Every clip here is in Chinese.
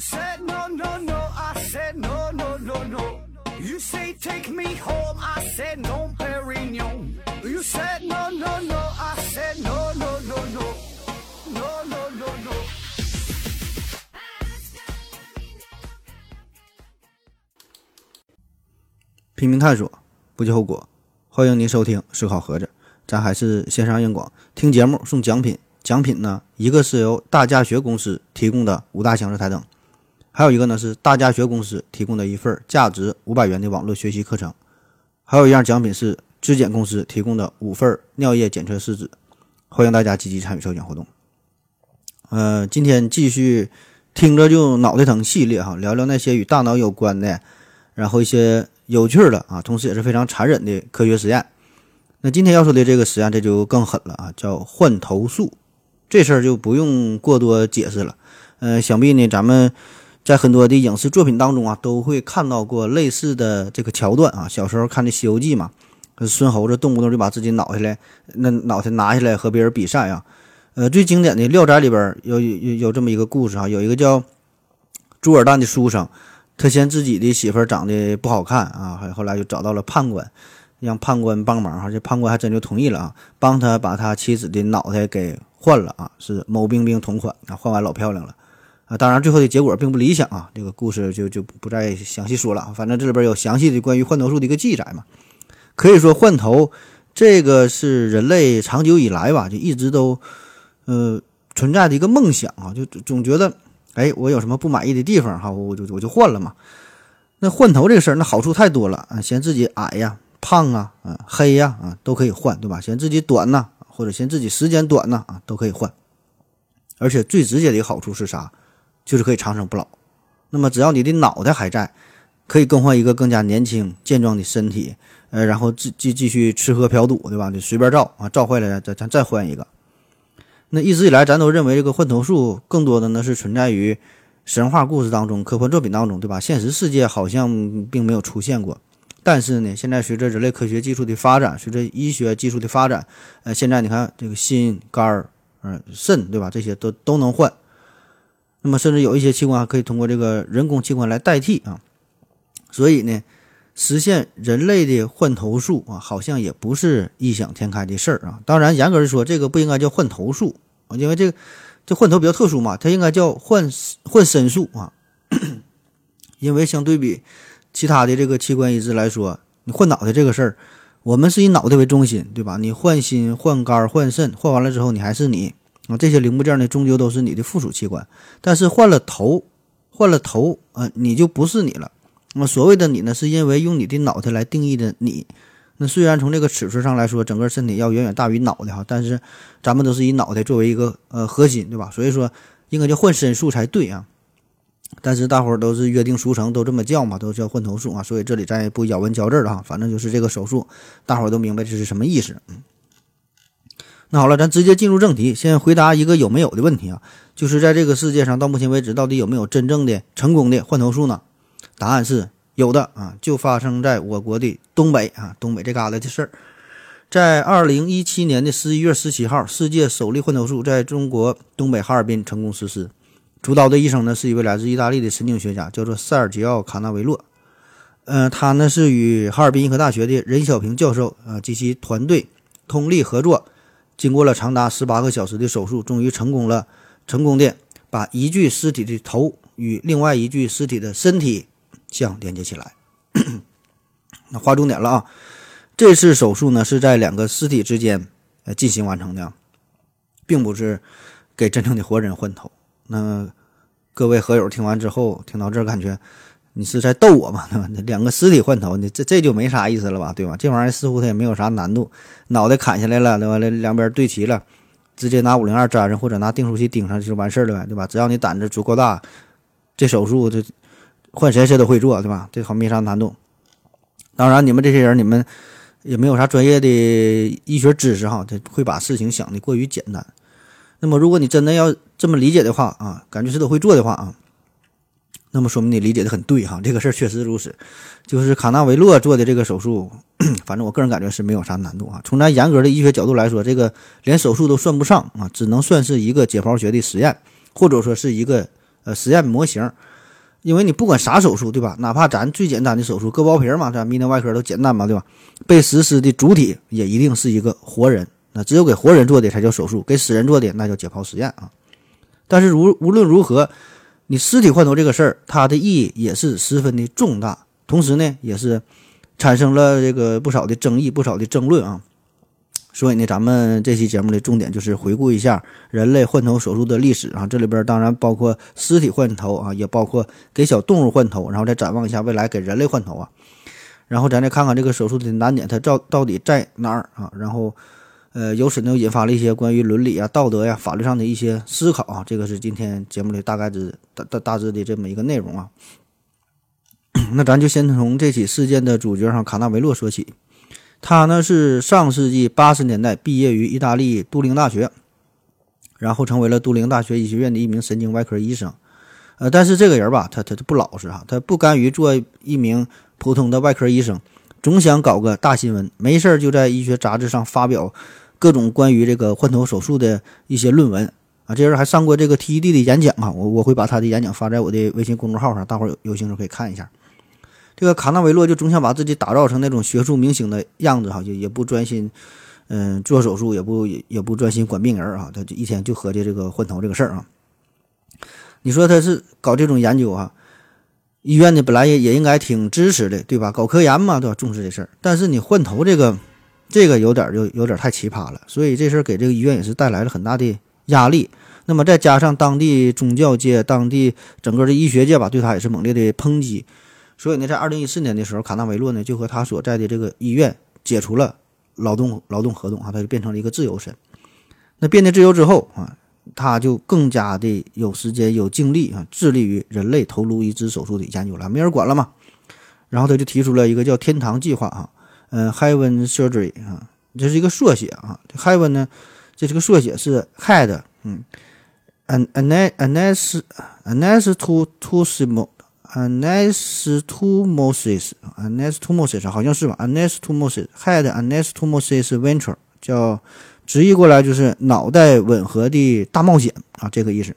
said no no no, I said no no no no. You say take me home, I said no, Perignon. You said no no no, I said no no no no, no no no no. 拼命探索，不计后果。欢迎您收听《思考盒子》，咱还是线上硬广，听节目送奖品。奖品呢，一个是由大家学公司提供的五大强势台灯，还有一个呢是大家学公司提供的一份价值五百元的网络学习课程，还有一样奖品是质检公司提供的五份尿液检测试纸。欢迎大家积极参与抽奖活动。呃，今天继续听着就脑袋疼系列哈，聊聊那些与大脑有关的，然后一些有趣的啊，同时也是非常残忍的科学实验。那今天要说的这个实验，这就更狠了啊，叫换头术。这事儿就不用过多解释了，呃，想必呢，咱们在很多的影视作品当中啊，都会看到过类似的这个桥段啊。小时候看的《西游记》嘛，孙猴子动不动就把自己脑下来，那脑袋拿下来和别人比赛啊。呃，最经典的《聊斋》里边有有有这么一个故事啊，有一个叫朱尔旦的书生，他嫌自己的媳妇长得不好看啊，还后来就找到了判官，让判官帮忙哈，这判官还真就同意了啊，帮他把他妻子的脑袋给。换了啊，是某冰冰同款啊，换完老漂亮了啊。当然，最后的结果并不理想啊。这个故事就就不再详细说了。反正这里边有详细的关于换头术的一个记载嘛。可以说，换头这个是人类长久以来吧，就一直都呃存在的一个梦想啊。就总觉得，哎，我有什么不满意的地方哈，我就我就换了嘛。那换头这个事儿，那好处太多了啊。嫌自己矮呀、胖啊、啊黑呀啊，都可以换，对吧？嫌自己短呐。或者嫌自己时间短呐啊，都可以换，而且最直接的一个好处是啥？就是可以长生不老。那么只要你的脑袋还在，可以更换一个更加年轻健壮的身体，呃，然后继继继续吃喝嫖赌，对吧？就随便照啊，照坏了咱咱再换一个。那一直以来咱都认为这个换头术更多的呢是存在于神话故事当中、科幻作品当中，对吧？现实世界好像并没有出现过。但是呢，现在随着人类科学技术的发展，随着医学技术的发展，呃，现在你看这个心、肝儿、嗯、肾，对吧？这些都都能换。那么，甚至有一些器官还可以通过这个人工器官来代替啊。所以呢，实现人类的换头术啊，好像也不是异想天开的事儿啊。当然，严格的说，这个不应该叫换头术啊，因为这个这换头比较特殊嘛，它应该叫换换身术啊。因为相对比。其他的这个器官移植来说，你换脑袋这个事儿，我们是以脑袋为中心，对吧？你换心、换肝、换肾，换完了之后你还是你啊，这些零部件呢，终究都是你的附属器官。但是换了头，换了头啊，你就不是你了。那么所谓的你呢，是因为用你的脑袋来定义的你。那虽然从这个尺寸上来说，整个身体要远远大于脑袋哈，但是咱们都是以脑袋作为一个呃核心，对吧？所以说应该叫换身术才对啊。但是大伙儿都是约定俗成，都这么叫嘛，都叫换头术啊，所以这里咱也不咬文嚼字了哈，反正就是这个手术，大伙儿都明白这是什么意思。嗯，那好了，咱直接进入正题，先回答一个有没有的问题啊，就是在这个世界上到目前为止，到底有没有真正的成功的换头术呢？答案是有的啊，就发生在我国的东北啊，东北这旮旯的事儿，在二零一七年的十一月十七号，世界首例换头术在中国东北哈尔滨成功实施。主刀的医生呢，是一位来自意大利的神经学家，叫做塞尔吉奥·卡纳维洛。嗯，他呢是与哈尔滨医科大学的任小平教授啊及其团队通力合作，经过了长达十八个小时的手术，终于成功了，成功的把一具尸体的头与另外一具尸体的身体相连接起来。那划重点了啊，这次手术呢是在两个尸体之间呃进行完成的，并不是给真正的活人换头。那各位合友听完之后，听到这感觉你是在逗我吗？对吧？两个尸体换头，你这这就没啥意思了吧？对吧？这玩意儿似乎它也没有啥难度，脑袋砍下来了，对吧？两边对齐了，直接拿五零二粘上，或者拿订书机钉上就完事儿了呗，对吧？只要你胆子足够大，这手术这换谁谁都会做，对吧？这好没啥难度。当然，你们这些人，你们也没有啥专业的医学知识哈，会把事情想的过于简单。那么，如果你真的要这么理解的话啊，感觉是都会做的话啊，那么说明你理解的很对哈。这个事儿确实如此，就是卡纳维洛做的这个手术，反正我个人感觉是没有啥难度啊。从咱严格的医学角度来说，这个连手术都算不上啊，只能算是一个解剖学的实验，或者说是一个呃实验模型。因为你不管啥手术，对吧？哪怕咱最简单的手术，割包皮嘛，咱泌尿外科都简单嘛，对吧？被实施的主体也一定是一个活人，那只有给活人做的才叫手术，给死人做的那叫解剖实验啊。但是如无论如何，你尸体换头这个事儿，它的意义也是十分的重大，同时呢，也是产生了这个不少的争议、不少的争论啊。所以呢，咱们这期节目的重点就是回顾一下人类换头手术的历史啊，这里边当然包括尸体换头啊，也包括给小动物换头，然后再展望一下未来给人类换头啊。然后咱再看看这个手术的难点，它到到底在哪儿啊？然后，呃，由此呢引发了一些关于伦理啊、道德呀、法律上的一些思考啊。这个是今天节目里大概之大大大致的这么一个内容啊。那咱就先从这起事件的主角上卡纳维洛说起。他呢是上世纪八十年代毕业于意大利都灵大学，然后成为了都灵大学医学院的一名神经外科医生。呃，但是这个人吧，他他他不老实哈，他不甘于做一名普通的外科医生，总想搞个大新闻，没事儿就在医学杂志上发表各种关于这个换头手术的一些论文啊。这人还上过这个 TED 的演讲啊，我我会把他的演讲发在我的微信公众号上，大伙有有兴趣可以看一下。这个卡纳维洛就总想把自己打造成那种学术明星的样子哈，也也不专心，嗯，做手术也不也不专心管病人啊，他就一天就合计这个换头这个事儿啊。你说他是搞这种研究啊？医院呢本来也也应该挺支持的，对吧？搞科研嘛，对吧？重视这事儿。但是你换头这个，这个有点就有点太奇葩了，所以这事儿给这个医院也是带来了很大的压力。那么再加上当地宗教界、当地整个的医学界吧，对他也是猛烈的抨击。所以呢，在二零一四年的时候，卡纳维洛呢就和他所在的这个医院解除了劳动劳动合同啊，他就变成了一个自由身。那变得自由之后啊，他就更加的有时间有精力啊，致力于人类头颅移植手术的研究了，没人管了嘛。然后他就提出了一个叫“天堂计划”啊，嗯，Heaven Surgery 啊，这是一个缩写啊。Heaven 呢，这是个缩写是 Head，嗯，An An Anes Anes to to Simo。Anastomosis，anastomosis 好像是吧？anastomosis，head anastomosis venture 叫直译过来就是脑袋吻合的大冒险啊，这个意思。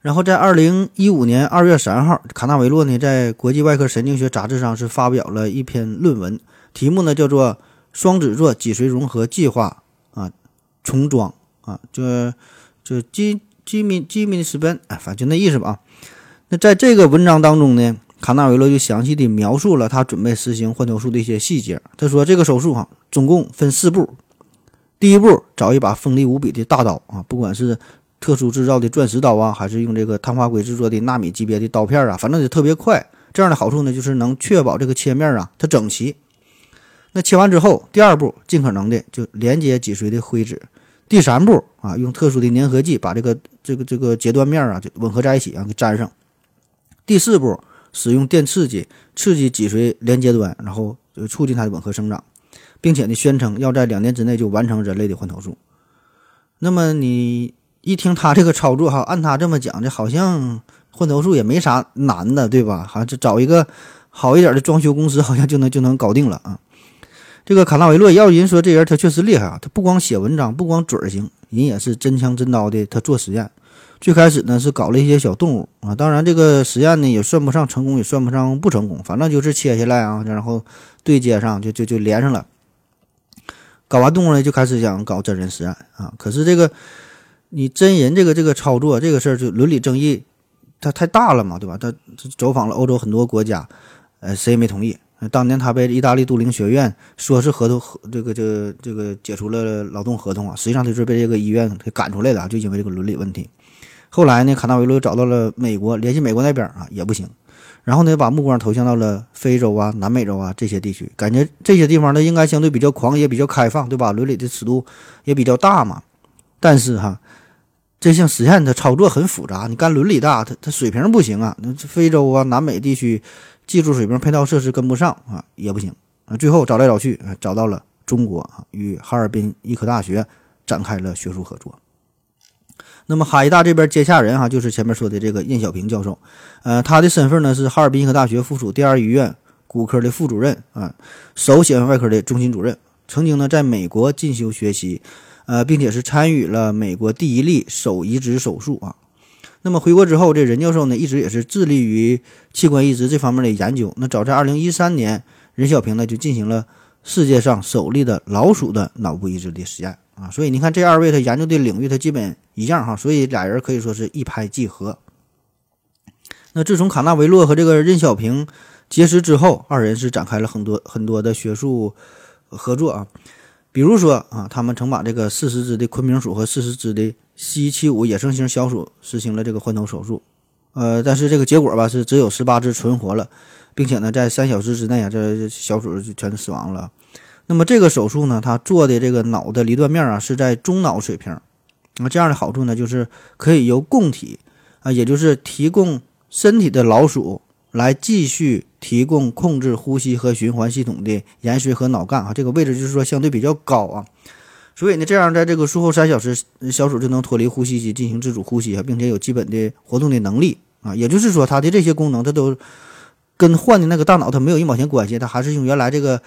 然后在二零一五年二月三号，卡纳维洛呢在国际外科神经学杂志上是发表了一篇论文，题目呢叫做“双子座脊髓融合计划”啊，重装啊，就就基基米基米斯本，哎，反正就那意思吧。那在这个文章当中呢，卡纳维洛就详细的描述了他准备实行换头术的一些细节。他说，这个手术哈，总共分四步。第一步，找一把锋利无比的大刀啊，不管是特殊制造的钻石刀啊，还是用这个碳化硅制作的纳米级别的刀片啊，反正得特别快。这样的好处呢，就是能确保这个切面啊它整齐。那切完之后，第二步，尽可能的就连接脊髓的灰质。第三步啊，用特殊的粘合剂把这个这个这个截断面啊就吻合在一起啊，给粘上。第四步，使用电刺激刺激脊髓连接端，然后就促进它的吻合生长，并且呢，宣称要在两年之内就完成人类的换头术。那么你一听他这个操作哈，按他这么讲，这好像换头术也没啥难的，对吧？好像就找一个好一点的装修公司，好像就能就能搞定了啊。这个卡纳维洛要人说这人他确实厉害啊，他不光写文章，不光嘴儿行，人也是真枪真刀的，他做实验。最开始呢是搞了一些小动物啊，当然这个实验呢也算不上成功，也算不上不成功，反正就是切下来啊，然后对接上就就就连上了。搞完动物呢，就开始想搞真人实验啊。可是这个你真人这个这个操作这个事儿就伦理争议，它太大了嘛，对吧？他走访了欧洲很多国家，呃，谁也没同意。当年他被意大利都灵学院说是合同合这个这个这个解除了劳动合同啊，实际上他是被这个医院给赶出来的，就因为这个伦理问题。后来呢，卡纳维罗又找到了美国，联系美国那边啊也不行，然后呢，把目光投向到了非洲啊、南美洲啊这些地区，感觉这些地方呢应该相对比较狂野、比较开放，对吧？伦理的尺度也比较大嘛。但是哈，这项实验它操作很复杂，你干伦理大，它它水平不行啊。那非洲啊、南美地区技术水平、配套设施跟不上啊，也不行啊。最后找来找去，找到了中国啊，与哈尔滨医科大学展开了学术合作。那么海大这边接下人哈，就是前面说的这个印小平教授，呃，他的身份呢是哈尔滨医科大学附属第二医院骨科的副主任啊，首显微外科的中心主任，曾经呢在美国进修学习，呃，并且是参与了美国第一例手移植手术啊。那么回国之后，这任教授呢一直也是致力于器官移植这方面的研究。那早在二零一三年，任小平呢就进行了世界上首例的老鼠的脑部移植的实验啊。所以你看，这二位他研究的领域他基本一样哈，所以俩人可以说是一拍即合。那自从卡纳维洛和这个任小平结识之后，二人是展开了很多很多的学术合作啊。比如说啊，他们曾把这个四十只的昆明鼠和四十只的西七五野生型小鼠实行了这个换头手术，呃，但是这个结果吧是只有十八只存活了，并且呢在三小时之内啊，这小鼠就全死亡了。那么这个手术呢，它做的这个脑的离断面啊是在中脑水平，那么这样的好处呢就是可以由供体啊，也就是提供身体的老鼠。来继续提供控制呼吸和循环系统的延髓和脑干啊，这个位置就是说相对比较高啊，所以呢，这样在这个术后三小时，小鼠就能脱离呼吸机进行自主呼吸啊，并且有基本的活动的能力啊，也就是说，它的这些功能，它都跟换的那个大脑它没有一毛钱关系，它还是用原来这个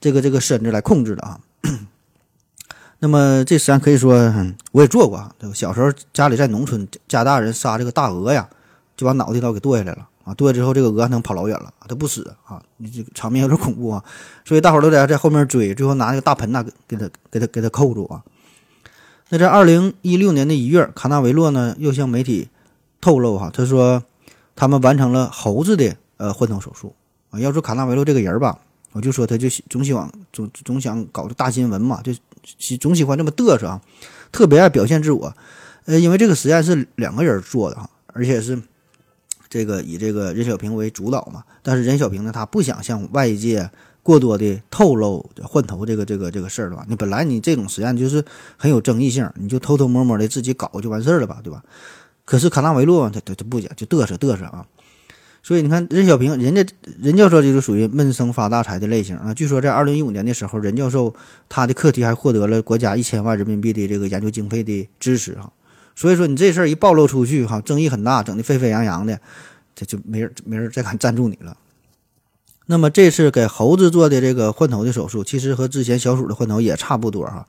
这个这个身子来控制的啊。那么这实际上可以说，我也做过啊，小时候家里在农村，家大人杀这个大鹅呀，就把脑袋刀给剁下来了。啊，剁了之后，这个鹅还能跑老远了，它不死啊！你这个场面有点恐怖啊，所以大伙都在在后面追，最后拿那个大盆呐给给它给它给它扣住啊。那在二零一六年的一月，卡纳维洛呢又向媒体透露哈，他说他们完成了猴子的呃换头手术啊。要说卡纳维洛这个人吧，我就说他就总喜欢总总想搞大新闻嘛，就喜总喜欢这么嘚瑟啊，特别爱表现自我。呃，因为这个实验是两个人做的哈，而且是。这个以这个任小平为主导嘛，但是任小平呢，他不想向外界过多的透露换头这个这个这个事儿，对吧？你本来你这种实验就是很有争议性，你就偷偷摸摸的自己搞就完事儿了吧，对吧？可是卡纳维洛他他他不讲，就嘚瑟嘚瑟啊。所以你看任小平，人家任教授就是属于闷声发大财的类型啊。据说在二零一五年的时候，任教授他的课题还获得了国家一千万人民币的这个研究经费的支持哈。所以说你这事儿一暴露出去，哈，争议很大，整的沸沸扬扬的，这就没人没人再敢赞助你了。那么这次给猴子做的这个换头的手术，其实和之前小鼠的换头也差不多哈，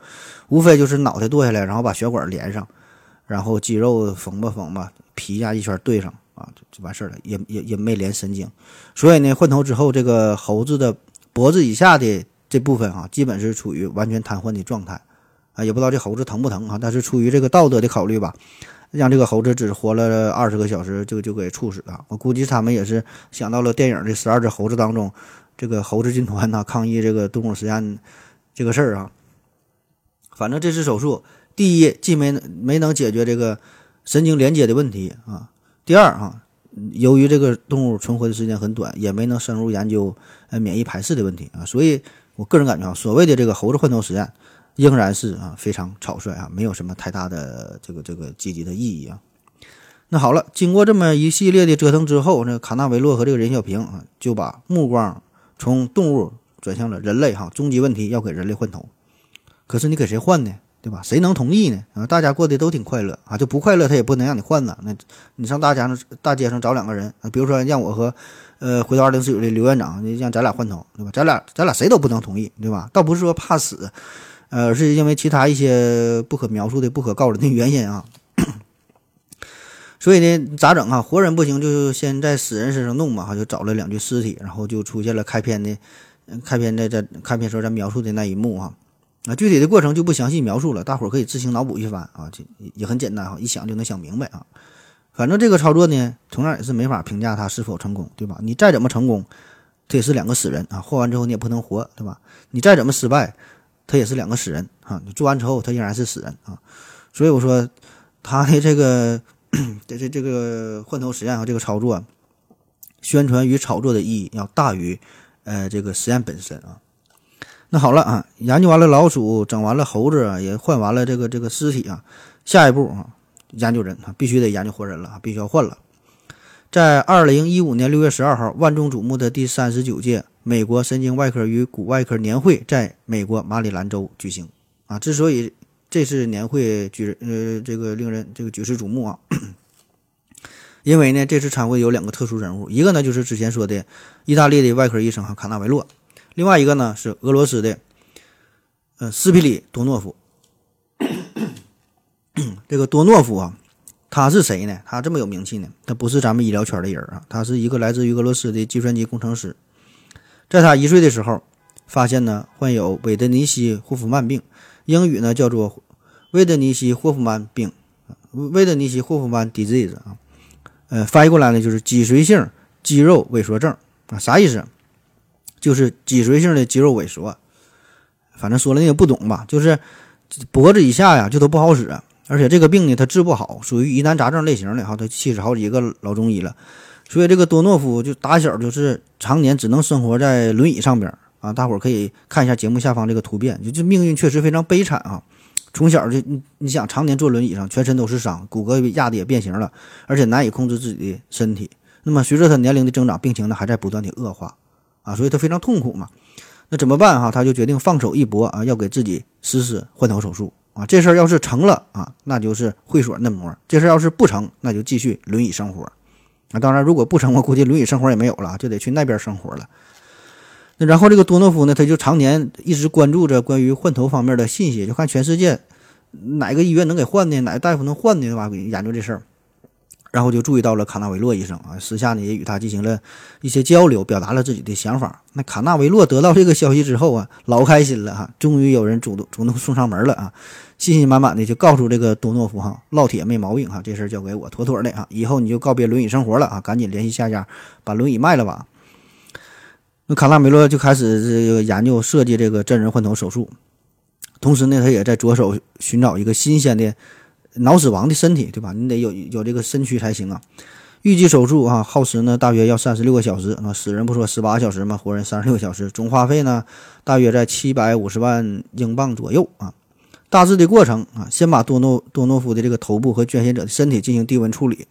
无非就是脑袋剁下来，然后把血管连上，然后肌肉缝吧缝吧，皮呀一圈对上啊，就就完事儿了，也也也没连神经。所以呢，换头之后，这个猴子的脖子以下的这部分啊，基本是处于完全瘫痪的状态。啊，也不知道这猴子疼不疼啊？但是出于这个道德的考虑吧，让这个猴子只活了二十个小时就就给处死了。我估计他们也是想到了电影的十二只猴子当中，这个猴子军团呐抗议这个动物实验这个事儿啊。反正这次手术，第一既没没能解决这个神经连接的问题啊，第二啊，由于这个动物存活的时间很短，也没能深入研究呃免疫排斥的问题啊。所以我个人感觉啊，所谓的这个猴子换头实验。仍然是啊，非常草率啊，没有什么太大的这个这个积极的意义啊。那好了，经过这么一系列的折腾之后，那卡纳维洛和这个任小平啊，就把目光从动物转向了人类哈。终极问题要给人类换头，可是你给谁换呢？对吧？谁能同意呢？啊，大家过得都挺快乐啊，就不快乐他也不能让你换呢。那你上大街上大街上找两个人啊，比如说让我和呃回到二零四九的刘院长，让咱俩换头，对吧？咱俩咱俩谁都不能同意，对吧？倒不是说怕死。呃，是因为其他一些不可描述的、不可告人的原因啊，所以呢，咋整啊？活人不行，就先在死人身上弄嘛，哈，就找了两具尸体，然后就出现了开篇的，开篇的在开篇时候咱描述的那一幕哈，啊，具体的过程就不详细描述了，大伙儿可以自行脑补一番啊，这也很简单哈，一想就能想明白啊。反正这个操作呢，同样也是没法评价它是否成功，对吧？你再怎么成功，它也是两个死人啊，换完之后你也不能活，对吧？你再怎么失败。他也是两个死人啊！你做完之后，他仍然是死人啊！所以我说，他的这个 这这这个换头实验和这个操作，宣传与炒作的意义要大于呃这个实验本身啊。那好了啊，研究完了老鼠，整完了猴子，也换完了这个这个尸体啊，下一步啊，研究人啊，必须得研究活人了，必须要换了。在二零一五年六月十二号，万众瞩目的第三十九届。美国神经外科与骨外科年会在美国马里兰州举行啊！之所以这次年会举呃这个令人这个举世瞩目啊，因为呢这次参会有两个特殊人物，一个呢就是之前说的意大利的外科医生哈卡纳维洛，另外一个呢是俄罗斯的呃斯皮里多诺夫。这个多诺夫啊，他是谁呢？他这么有名气呢？他不是咱们医疗圈的人啊，他是一个来自于俄罗斯的计算机工程师。在他一岁的时候，发现呢患有韦德尼希霍夫曼病，英语呢叫做韦德尼希霍夫曼病，韦德尼希霍夫曼 disease 啊，呃，翻译过来呢就是脊髓性肌肉萎缩症啊，啥意思？就是脊髓性的肌肉萎缩。反正说了你也不懂吧？就是脖子以下呀就都不好使。而且这个病呢，他治不好，属于疑难杂症类型的哈。他气死好几个老中医了，所以这个多诺夫就打小就是常年只能生活在轮椅上边啊。大伙儿可以看一下节目下方这个图片，就这命运确实非常悲惨啊。从小就你你想常年坐轮椅上，全身都是伤，骨骼压的也变形了，而且难以控制自己的身体。那么随着他年龄的增长，病情呢还在不断的恶化啊，所以他非常痛苦嘛。那怎么办哈？他就决定放手一搏啊，要给自己实施换头手术。啊，这事儿要是成了啊，那就是会所嫩模；这事儿要是不成，那就继续轮椅生活。啊，当然，如果不成，我估计轮椅生活也没有了，就得去那边生活了。那然后这个多诺夫呢，他就常年一直关注着关于换头方面的信息，就看全世界哪个医院能给换的，哪个大夫能换的，对吧？研究这事儿。然后就注意到了卡纳维洛医生啊，私下呢也与他进行了一些交流，表达了自己的想法。那卡纳维洛得到这个消息之后啊，老开心了哈，终于有人主动主动送上门了啊，信心满满的就告诉这个多诺夫哈，烙铁没毛病哈，这事儿交给我妥妥的啊，以后你就告别轮椅生活了啊，赶紧联系下家把轮椅卖了吧。那卡纳梅洛就开始这个研究设计这个真人换头手术，同时呢，他也在着手寻找一个新鲜的。脑死亡的身体，对吧？你得有有这个身躯才行啊。预计手术啊，耗时呢大约要三十六个小时。那死人不说十八小时嘛，活人三十六小时，总花费呢大约在七百五十万英镑左右啊。大致的过程啊，先把多诺多诺夫的这个头部和捐献者的身体进行低温处理，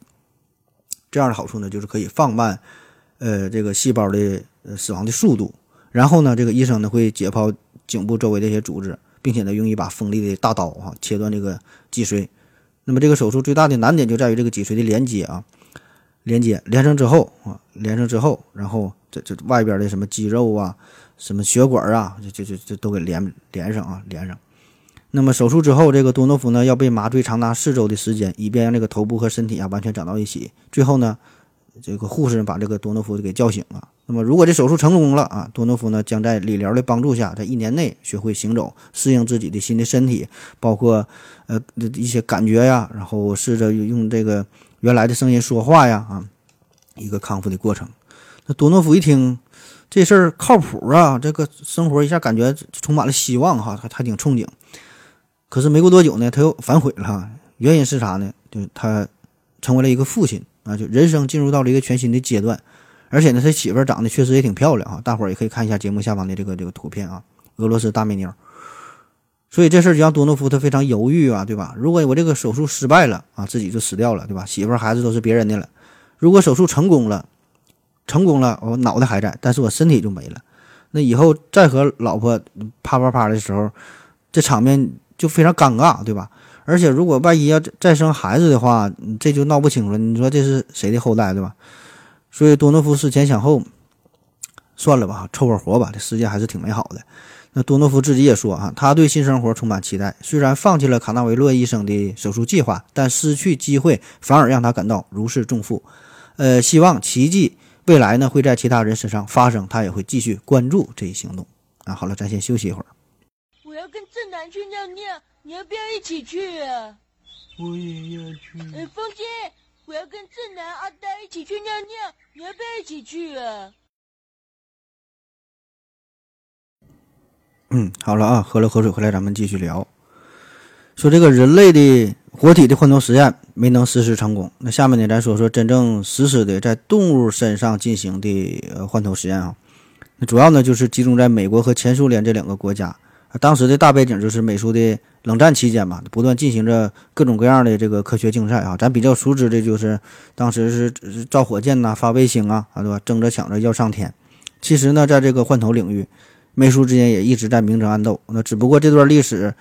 这样的好处呢就是可以放慢呃这个细胞的呃死亡的速度。然后呢，这个医生呢会解剖颈部周围的一些组织，并且呢用一把锋利的大刀哈切断这个脊髓。那么这个手术最大的难点就在于这个脊髓的连接啊，连接连上之后啊，连上之后，然后这这外边的什么肌肉啊、什么血管啊，就就就就都给连连上啊，连上。那么手术之后，这个多诺夫呢要被麻醉长达四周的时间，以便让这个头部和身体啊完全长到一起。最后呢。这个护士把这个多诺夫给叫醒了。那么，如果这手术成功了啊，多诺夫呢将在理疗的帮助下，在一年内学会行走，适应自己的新的身体，包括呃一些感觉呀，然后试着用这个原来的声音说话呀啊，一个康复的过程。那多诺夫一听这事儿靠谱啊，这个生活一下感觉充满了希望哈，他他挺憧憬。可是没过多久呢，他又反悔了。原因是啥呢？就是他成为了一个父亲。啊，就人生进入到了一个全新的阶段，而且呢，他媳妇儿长得确实也挺漂亮啊，大伙儿也可以看一下节目下方的这个这个图片啊，俄罗斯大美妞。所以这事儿就让多诺夫他非常犹豫啊，对吧？如果我这个手术失败了啊，自己就死掉了，对吧？媳妇儿孩子都是别人的了。如果手术成功了，成功了，我脑袋还在，但是我身体就没了。那以后再和老婆啪啪啪的时候，这场面就非常尴尬，对吧？而且，如果万一要再生孩子的话，这就闹不清楚了。你说这是谁的后代，对吧？所以多诺夫思前想后，算了吧，凑合活吧。这世界还是挺美好的。那多诺夫自己也说啊，他对新生活充满期待。虽然放弃了卡纳维洛医生的手术计划，但失去机会反而让他感到如释重负。呃，希望奇迹未来呢会在其他人身上发生，他也会继续关注这一行动。啊，好了，咱先休息一会儿。我要跟正南去尿尿。你要不要一起去啊？我也要去。哎，风姐，我要跟正南、阿呆一起去尿尿，你要不要一起去啊？嗯，好了啊，喝了口水回来，咱们继续聊。说这个人类的活体的换头实验没能实施成功，那下面呢，咱说说真正实施的在动物身上进行的呃换头实验啊。那主要呢就是集中在美国和前苏联这两个国家。当时的大背景就是美苏的冷战期间嘛，不断进行着各种各样的这个科学竞赛啊。咱比较熟知的就是当时是造火箭呐、发卫星啊，啊对吧？争着抢着要上天。其实呢，在这个换头领域，美苏之间也一直在明争暗斗。那只不过这段历史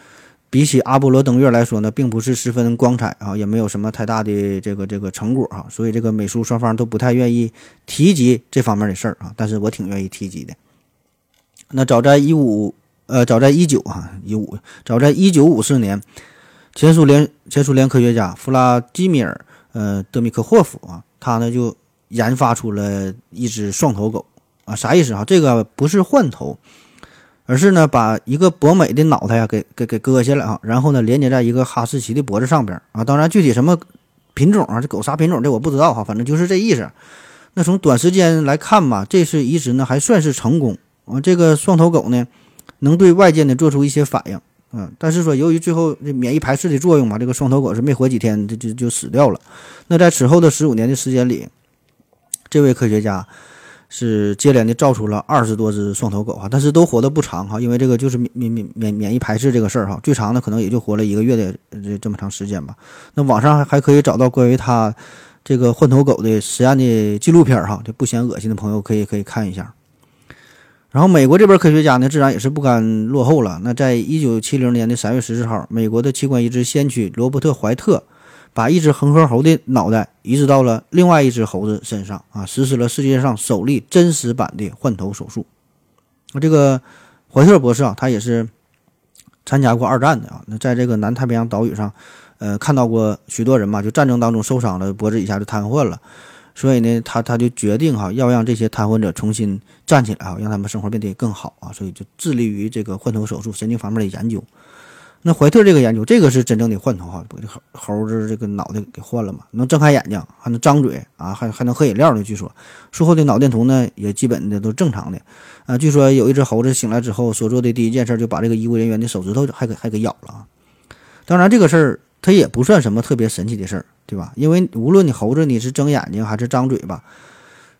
比起阿波罗登月来说呢，并不是十分光彩啊，也没有什么太大的这个这个成果啊。所以这个美苏双方都不太愿意提及这方面的事儿啊。但是我挺愿意提及的。那早在一五。呃，早在一九啊一五，早在一九五四年，前苏联前苏联科学家弗拉基米尔呃，德米科霍夫啊，他呢就研发出了一只双头狗啊，啥意思啊？这个不是换头，而是呢把一个博美的脑袋呀给给给割下来啊，然后呢连接在一个哈士奇的脖子上边啊。当然具体什么品种啊，这狗啥品种这我不知道哈，反正就是这意思。那从短时间来看吧，这次移植呢还算是成功啊。这个双头狗呢能对外界呢做出一些反应。嗯，但是说由于最后这免疫排斥的作用嘛，这个双头狗是没活几天就就就死掉了。那在此后的十五年的时间里，这位科学家是接连的造出了二十多只双头狗哈，但是都活得不长哈，因为这个就是免免免免免疫排斥这个事儿哈，最长的可能也就活了一个月的这这么长时间吧。那网上还还可以找到关于他这个换头狗的实验的纪录片哈，这不嫌恶心的朋友可以可以看一下。然后美国这边科学家呢，自然也是不甘落后了。那在一九七零年的三月十四号，美国的器官移植先驱罗伯特·怀特把一只恒河猴的脑袋移植到了另外一只猴子身上啊，实施了世界上首例真实版的换头手术。那这个怀特博士啊，他也是参加过二战的啊。那在这个南太平洋岛屿上，呃，看到过许多人嘛，就战争当中受伤了，脖子以下就瘫痪了。所以呢，他他就决定哈，要让这些瘫痪者重新站起来啊，让他们生活变得更好啊，所以就致力于这个换头手术神经方面的研究。那怀特这个研究，这个是真正的换头哈，把这猴猴子这个脑袋给换了嘛，能睁开眼睛，还能张嘴啊，还还能喝饮料呢。据说术后的脑电图呢，也基本的都正常的啊。据说有一只猴子醒来之后所做的第一件事，就把这个医务人员的手指头还给还给咬了啊。当然，这个事儿它也不算什么特别神奇的事儿。对吧？因为无论你猴子你是睁眼睛还是张嘴巴，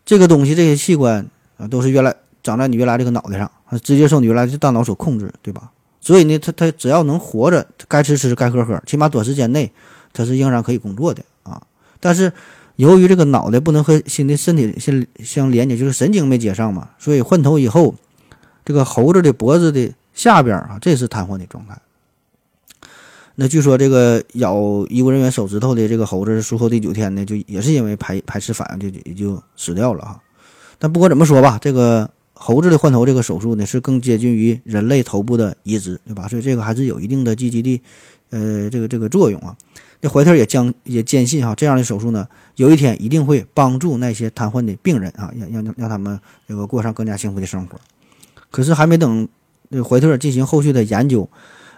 这个东西这些器官啊都是原来长在你原来这个脑袋上，直接受你原来的大脑所控制，对吧？所以呢，它它只要能活着，该吃吃该喝喝，起码短时间内它是仍然可以工作的啊。但是由于这个脑袋不能和新的身体相相连接，就是神经没接上嘛，所以换头以后，这个猴子的脖子的下边啊，这是瘫痪的状态。那据说这个咬医务人员手指头的这个猴子术后第九天呢，就也是因为排排斥反应，就也就死掉了哈。但不管怎么说吧，这个猴子的换头这个手术呢，是更接近于人类头部的移植，对吧？所以这个还是有一定的积极的，呃，这个这个作用啊。那怀特也将也坚信哈，这样的手术呢，有一天一定会帮助那些瘫痪的病人啊，让让让他们这个过上更加幸福的生活。可是还没等这怀特进行后续的研究。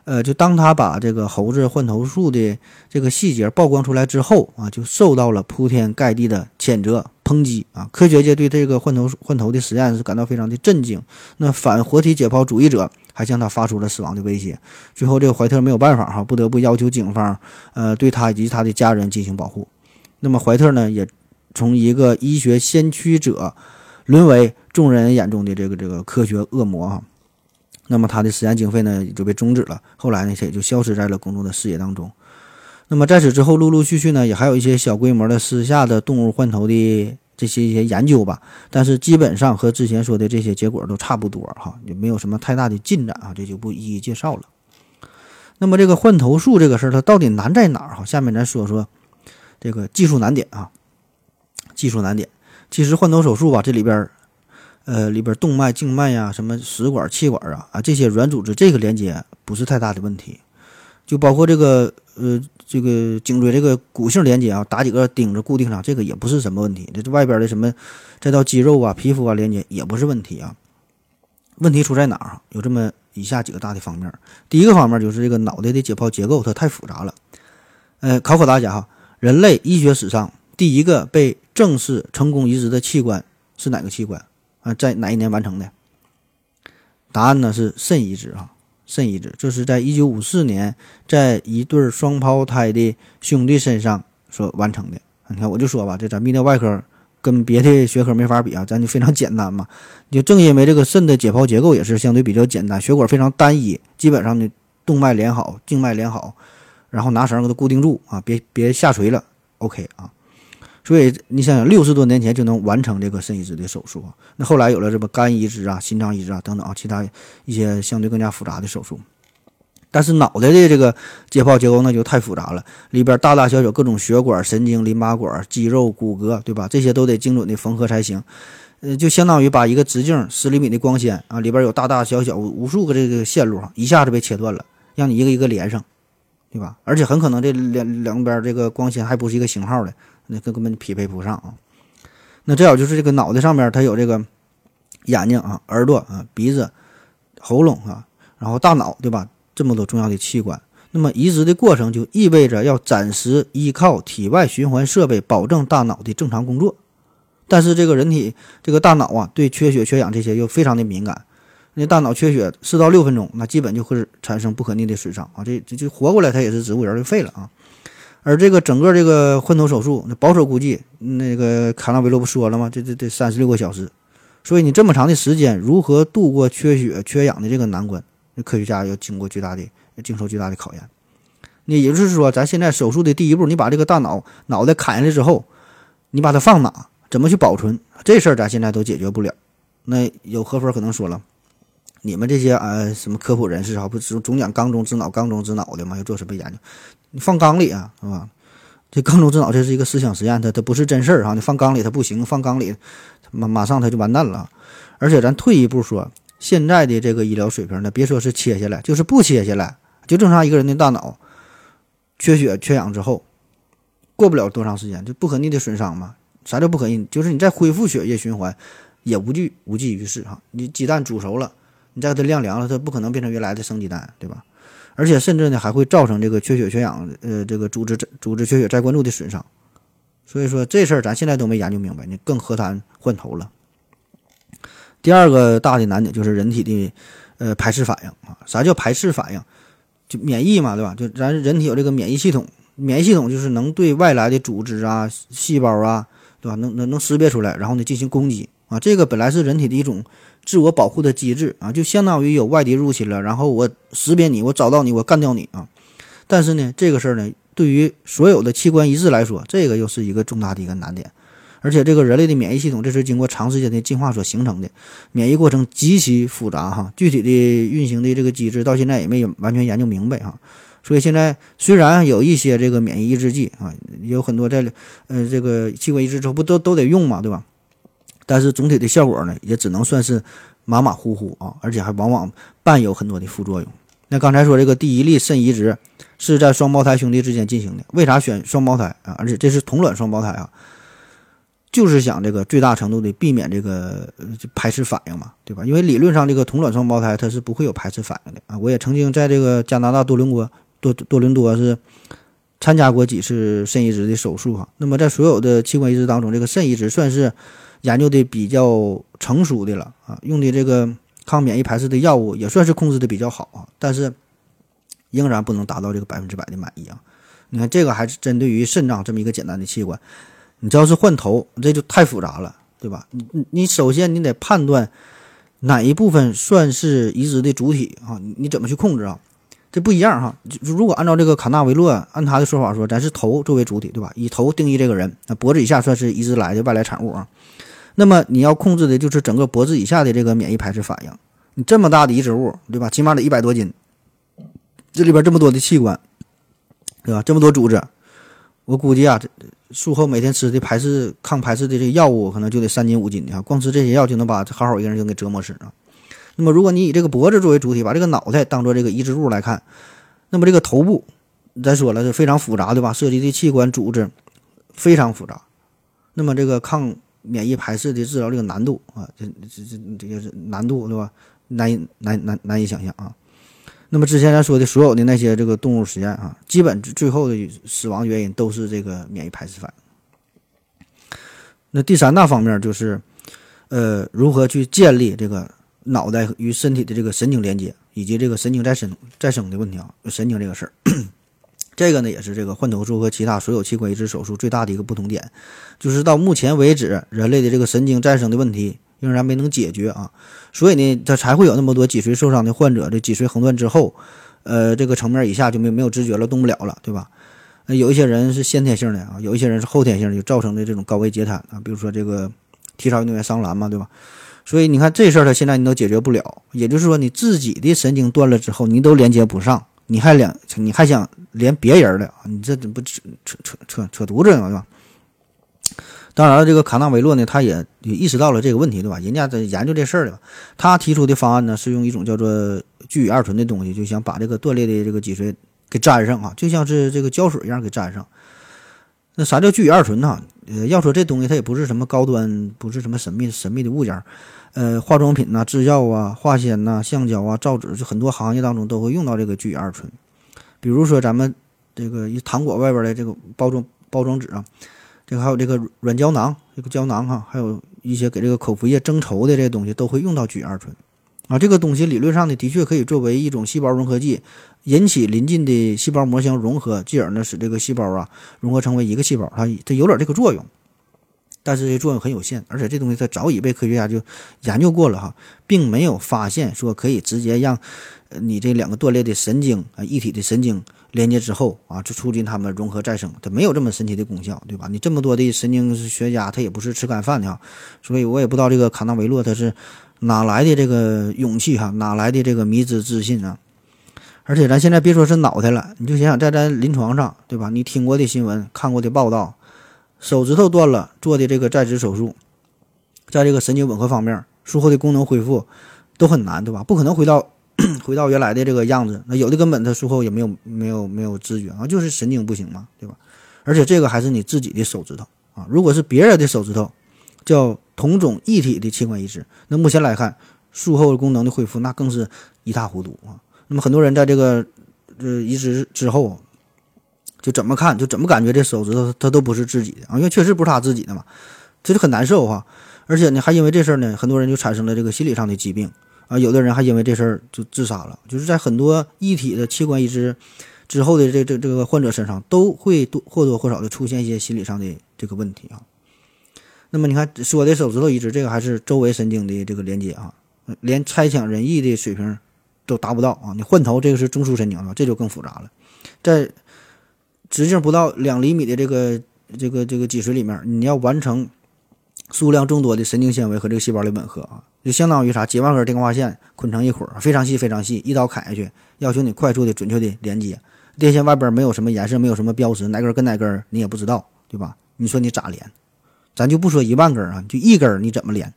呃，就当他把这个猴子换头术的这个细节曝光出来之后啊，就受到了铺天盖地的谴责抨击啊！科学界对这个换头换头的实验是感到非常的震惊。那反活体解剖主义者还向他发出了死亡的威胁。最后，这个怀特没有办法哈，不得不要求警方呃对他以及他的家人进行保护。那么，怀特呢，也从一个医学先驱者沦为众人眼中的这个这个科学恶魔啊！那么他的实验经费呢也就被终止了，后来呢他也就消失在了公众的视野当中。那么在此之后，陆陆续续呢也还有一些小规模的私下的动物换头的这些一些研究吧，但是基本上和之前说的这些结果都差不多哈，也没有什么太大的进展啊，这就不一一介绍了。那么这个换头术这个事儿它到底难在哪儿哈？下面咱说说这个技术难点啊，技术难点。其实换头手术吧，这里边。呃，里边动脉、静脉呀，什么食管、气管啊，啊，这些软组织这个连接不是太大的问题，就包括这个呃，这个颈椎这个骨性连接啊，打几个钉子固定上，这个也不是什么问题。这外边的什么再到肌肉啊、皮肤啊连接也不是问题啊。问题出在哪儿？有这么以下几个大的方面。第一个方面就是这个脑袋的解剖结构它太复杂了。呃，考考大家哈，人类医学史上第一个被正式成功移植的器官是哪个器官？啊，在哪一年完成的？答案呢是肾移植啊，肾移植，这是在一九五四年，在一对双胞胎的兄弟身上所完成的。你看，我就说吧，这咱泌尿外科跟别的学科没法比啊，咱就非常简单嘛。就正因为这个肾的解剖结构也是相对比较简单，血管非常单一，基本上呢动脉连好，静脉连好，然后拿绳给它固定住啊，别别下垂了，OK 啊。所以你想想，六十多年前就能完成这个肾移植的手术，那后来有了什么肝移植啊、心脏移植啊等等啊，其他一些相对更加复杂的手术。但是脑袋的这个解剖结构那就太复杂了，里边大大小小各种血管、神经、淋巴管、肌肉、骨骼，对吧？这些都得精准的缝合才行。呃，就相当于把一个直径十厘米的光纤啊，里边有大大小小无数个这个线路，一下子被切断了，让你一个一个连上，对吧？而且很可能这两两边这个光纤还不是一个型号的，那根根本匹配不上啊。那再有就是这个脑袋上面它有这个眼睛啊、耳朵啊、鼻子、喉咙啊，然后大脑，对吧？这么多重要的器官。那么移植的过程就意味着要暂时依靠体外循环设备保证大脑的正常工作，但是这个人体这个大脑啊，对缺血缺氧这些又非常的敏感。那大脑缺血四到六分钟，那基本就会产生不可逆的损伤啊！这这就活过来，他也是植物人，就废了啊！而这个整个这个换头手术，那保守估计，那个卡纳维洛不说了吗？这这这三十六个小时，所以你这么长的时间，如何度过缺血缺氧的这个难关，那科学家要经过巨大的经受巨大的考验。那也就是说，咱现在手术的第一步，你把这个大脑脑袋砍下来之后，你把它放哪？怎么去保存？这事儿咱现在都解决不了。那有合伙可能说了。你们这些呃什么科普人士啊，不总总讲缸中之脑、缸中之脑的吗？要做什么研究？你放缸里啊，是吧？这缸中之脑这是一个思想实验，它它不是真事儿哈。你放缸里它不行，放缸里马马上它就完蛋了。而且咱退一步说，现在的这个医疗水平呢，别说是切下来，就是不切下来，就正常一个人的大脑缺血缺氧之后，过不了多长时间就不可逆的损伤嘛。啥叫不可逆？就是你再恢复血液循环也无济无济于事哈。你鸡蛋煮熟了。你再给它晾凉了，它不可能变成原来的生鸡蛋，对吧？而且甚至呢，还会造成这个缺血缺氧，呃，这个组织组织缺血再灌注的损伤。所以说这事儿咱现在都没研究明白，你更何谈换头了？第二个大的难点就是人体的呃排斥反应啊。啥叫排斥反应？就免疫嘛，对吧？就咱人体有这个免疫系统，免疫系统就是能对外来的组织啊、细胞啊，对吧？能能能识别出来，然后呢进行攻击啊。这个本来是人体的一种。自我保护的机制啊，就相当于有外敌入侵了，然后我识别你，我找到你，我干掉你啊！但是呢，这个事儿呢，对于所有的器官移植来说，这个又是一个重大的一个难点。而且，这个人类的免疫系统，这是经过长时间的进化所形成的，免疫过程极其复杂哈。具体的运行的这个机制，到现在也没有完全研究明白哈。所以现在虽然有一些这个免疫抑制剂啊，有很多在呃这个器官移植之后不都都得用嘛，对吧？但是总体的效果呢，也只能算是马马虎虎啊，而且还往往伴有很多的副作用。那刚才说这个第一例肾移植是在双胞胎兄弟之间进行的，为啥选双胞胎啊？而且这是同卵双胞胎啊，就是想这个最大程度的避免这个排斥反应嘛，对吧？因为理论上这个同卵双胞胎它是不会有排斥反应的啊。我也曾经在这个加拿大多伦多多多伦多是参加过几次肾移植的手术哈。那么在所有的器官移植当中，这个肾移植算是。研究的比较成熟的了啊，用的这个抗免疫排斥的药物也算是控制的比较好啊，但是仍然不能达到这个百分之百的满意啊。你看这个还是针对于肾脏这么一个简单的器官，你只要是换头，这就太复杂了，对吧？你你你首先你得判断哪一部分算是移植的主体啊？你怎么去控制啊？这不一样哈。如果按照这个卡纳维洛按他的说法说，咱是头作为主体，对吧？以头定义这个人，那脖子以下算是移植来的外来产物啊。那么你要控制的就是整个脖子以下的这个免疫排斥反应。你这么大的移植物，对吧？起码得一百多斤，这里边这么多的器官，对吧？这么多组织，我估计啊，这术后每天吃的排斥抗排斥的这个药物，可能就得三斤五斤的啊。光吃这些药就能把好好一个人就给折磨死啊。那么如果你以这个脖子作为主体，把这个脑袋当做这个移植物来看，那么这个头部，咱说了是非常复杂，对吧？涉及的器官组织非常复杂。那么这个抗免疫排斥的治疗这个难度啊，这这这这个是难度对吧？难以难难难以想象啊。那么之前咱说的所有的那些这个动物实验啊，基本最后的死亡原因都是这个免疫排斥反应。那第三大方面就是，呃，如何去建立这个脑袋与身体的这个神经连接，以及这个神经再生再生的问题啊，神经这个事儿。这个呢，也是这个换头术和其他所有器官移植手术最大的一个不同点，就是到目前为止，人类的这个神经再生的问题仍然没能解决啊，所以呢，它才会有那么多脊髓受伤的患者，这脊髓横断之后，呃，这个层面以下就没没有知觉了，动不了了，对吧？那有一些人是先天性的啊，有一些人是后天性的，就造成的这种高位截瘫啊，比如说这个体操运动员桑兰嘛，对吧？所以你看这事儿，他现在你都解决不了，也就是说你自己的神经断了之后，你都连接不上。你还两，你还想连别人的？你这怎不扯扯扯扯扯犊子呢？对吧？当然了，这个卡纳维洛呢，他也也意识到了这个问题，对吧？人家在研究这事儿的，他提出的方案呢，是用一种叫做聚乙二醇的东西，就想把这个断裂的这个脊髓给粘上啊，就像是这个胶水一样给粘上。那啥叫聚乙二醇呢？呃，要说这东西它也不是什么高端，不是什么神秘神秘的物件。呃，化妆品呐、制药啊、化纤呐、橡胶啊、造纸，就很多行业当中都会用到这个聚乙二醇。比如说咱们这个糖果外边的这个包装包装纸啊，这个还有这个软胶囊，这个胶囊哈，还有一些给这个口服液增稠的这些东西都会用到聚乙二醇。啊，这个东西理论上呢，的确可以作为一种细胞融合剂，引起邻近的细胞膜相融合，继而呢使这个细胞啊融合成为一个细胞，它它有点这个作用，但是这作用很有限，而且这东西它早已被科学家就研究过了哈，并没有发现说可以直接让你这两个断裂的神经啊一体的神经连接之后啊，就促进它们融合再生，它没有这么神奇的功效，对吧？你这么多的神经学家，他也不是吃干饭的哈，所以我也不知道这个卡纳维洛他是。哪来的这个勇气哈？哪来的这个迷之自信啊？而且咱现在别说是脑袋了，你就想想在咱临床上，对吧？你听过的新闻、看过的报道，手指头断了做的这个再植手术，在这个神经吻合方面，术后的功能恢复都很难，对吧？不可能回到 回到原来的这个样子。那有的根本他术后也没有没有没有知觉啊，就是神经不行嘛，对吧？而且这个还是你自己的手指头啊，如果是别人的手指头，叫。同种异体的器官移植，那目前来看，术后功能的恢复那更是一塌糊涂啊。那么很多人在这个呃移植之后，就怎么看就怎么感觉这手指头它都不是自己的啊，因为确实不是他自己的嘛，这就很难受哈。而且呢，还因为这事儿呢，很多人就产生了这个心理上的疾病啊。有的人还因为这事儿就自杀了。就是在很多异体的器官移植之后的这这这个患者身上，都会多或多或少的出现一些心理上的这个问题啊。那么你看，说的手指头移植，这个还是周围神经的这个连接啊，连猜想人意的水平都达不到啊！你换头，这个是中枢神经啊，这就更复杂了。在直径不到两厘米的这个这个这个脊髓里面，你要完成数量众多的神经纤维和这个细胞的吻合啊，就相当于啥？几万根电话线捆成一捆，非常细非常细，一刀砍下去，要求你快速的、准确的连接。电线外边没有什么颜色，没有什么标识，哪根跟哪根你也不知道，对吧？你说你咋连？咱就不说一万根啊，就一根你怎么连？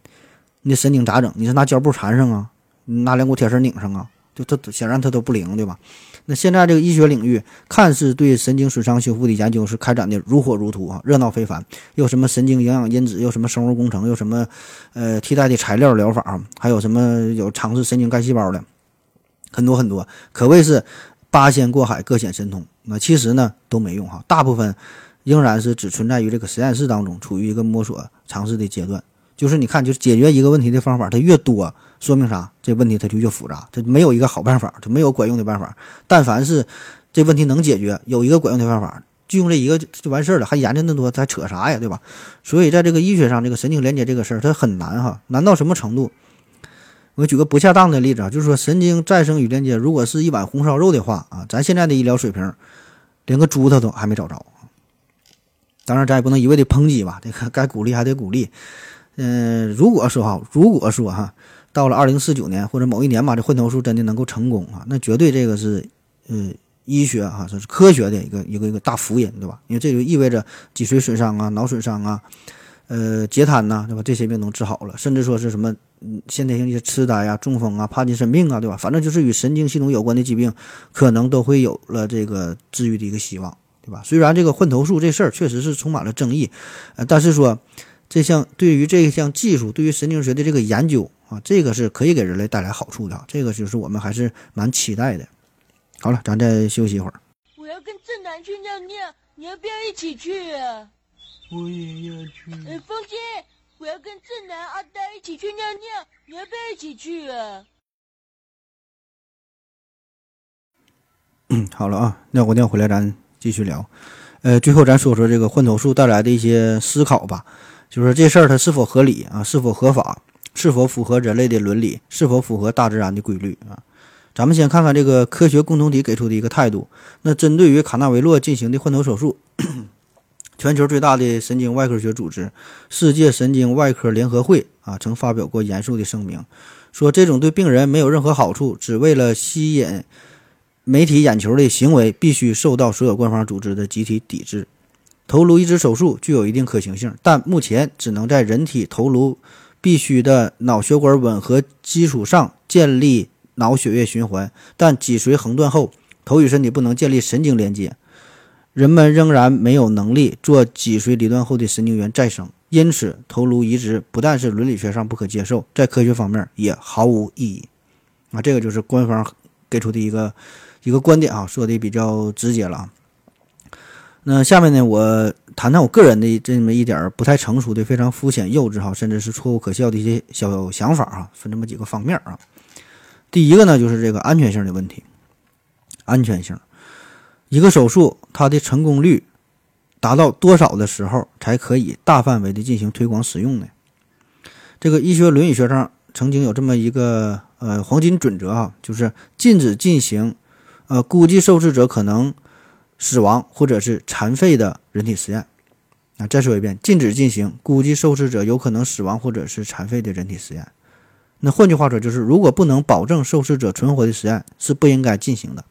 你神经咋整？你是拿胶布缠上啊？拿两股铁丝拧上啊？就它显然它都不灵，对吧？那现在这个医学领域看似对神经损伤修复的研究是开展的如火如荼啊，热闹非凡。又什么神经营养因子，又什么生物工程，又什么呃替代的材料疗法，还有什么有尝试神经干细胞的，很多很多，可谓是八仙过海，各显神通。那其实呢都没用哈，大部分。仍然是只存在于这个实验室当中，处于一个摸索尝试的阶段。就是你看，就是解决一个问题的方法，它越多，说明啥？这问题它就越复杂，它没有一个好办法，它没有管用的办法。但凡是这问题能解决，有一个管用的办法，就用这一个就完事儿了，还研究那么多，还扯啥呀？对吧？所以在这个医学上，这个神经连接这个事儿，它很难哈，难到什么程度？我举个不恰当的例子啊，就是说神经再生与连接，如果是一碗红烧肉的话啊，咱现在的医疗水平，连个猪它都还没找着。当然，咱也不能一味的抨击吧，这个该鼓励还得鼓励。嗯，如果说哈，如果说哈，到了二零四九年或者某一年吧，这混头术真的能够成功啊，那绝对这个是，呃，医学哈，这是科学的一个一个一个大福音，对吧？因为这就意味着脊髓损伤啊、脑损伤啊、呃，截瘫呐，对吧？这些病能治好了，甚至说是什么嗯，先天性的痴呆啊、中风啊、帕金森病啊，对吧？反正就是与神经系统有关的疾病，可能都会有了这个治愈的一个希望。对吧？虽然这个混头术这事儿确实是充满了争议，呃，但是说这项对于这项技术，对于神经学的这个研究啊，这个是可以给人类带来好处的。这个就是我们还是蛮期待的。好了，咱再休息一会儿。我要跟正南去尿尿，你要不要一起去啊？我也要去。呃，风姐，我要跟正南、阿呆一起去尿尿，你要不要一起去啊？嗯，好了啊，尿过尿回来咱。继续聊，呃，最后咱说说这个换头术带来的一些思考吧，就是这事儿它是否合理啊，是否合法，是否符合人类的伦理，是否符合大自然的规律啊？咱们先看看这个科学共同体给出的一个态度。那针对于卡纳维洛进行的换头手术，全球最大的神经外科学组织世界神经外科联合会啊，曾发表过严肃的声明，说这种对病人没有任何好处，只为了吸引。媒体眼球的行为必须受到所有官方组织的集体抵制。头颅移植手术具有一定可行性，但目前只能在人体头颅必须的脑血管吻合基础上建立脑血液循环。但脊髓横断后，头与身体不能建立神经连接，人们仍然没有能力做脊髓离断后的神经元再生，因此头颅移植不但是伦理学上不可接受，在科学方面也毫无意义。啊，这个就是官方给出的一个一个观点啊，说的比较直接了啊。那下面呢，我谈谈我个人的这么一点不太成熟的、非常肤浅、幼稚哈，甚至是错误可笑的一些小想法啊，分这么几个方面啊。第一个呢，就是这个安全性的问题。安全性，一个手术它的成功率达到多少的时候才可以大范围的进行推广使用呢？这个医学伦理学上曾经有这么一个呃黄金准则啊，就是禁止进行呃估计受试者可能。死亡或者是残废的人体实验，啊，再说一遍，禁止进行估计受试者有可能死亡或者是残废的人体实验。那换句话说，就是如果不能保证受试者存活的实验是不应该进行的。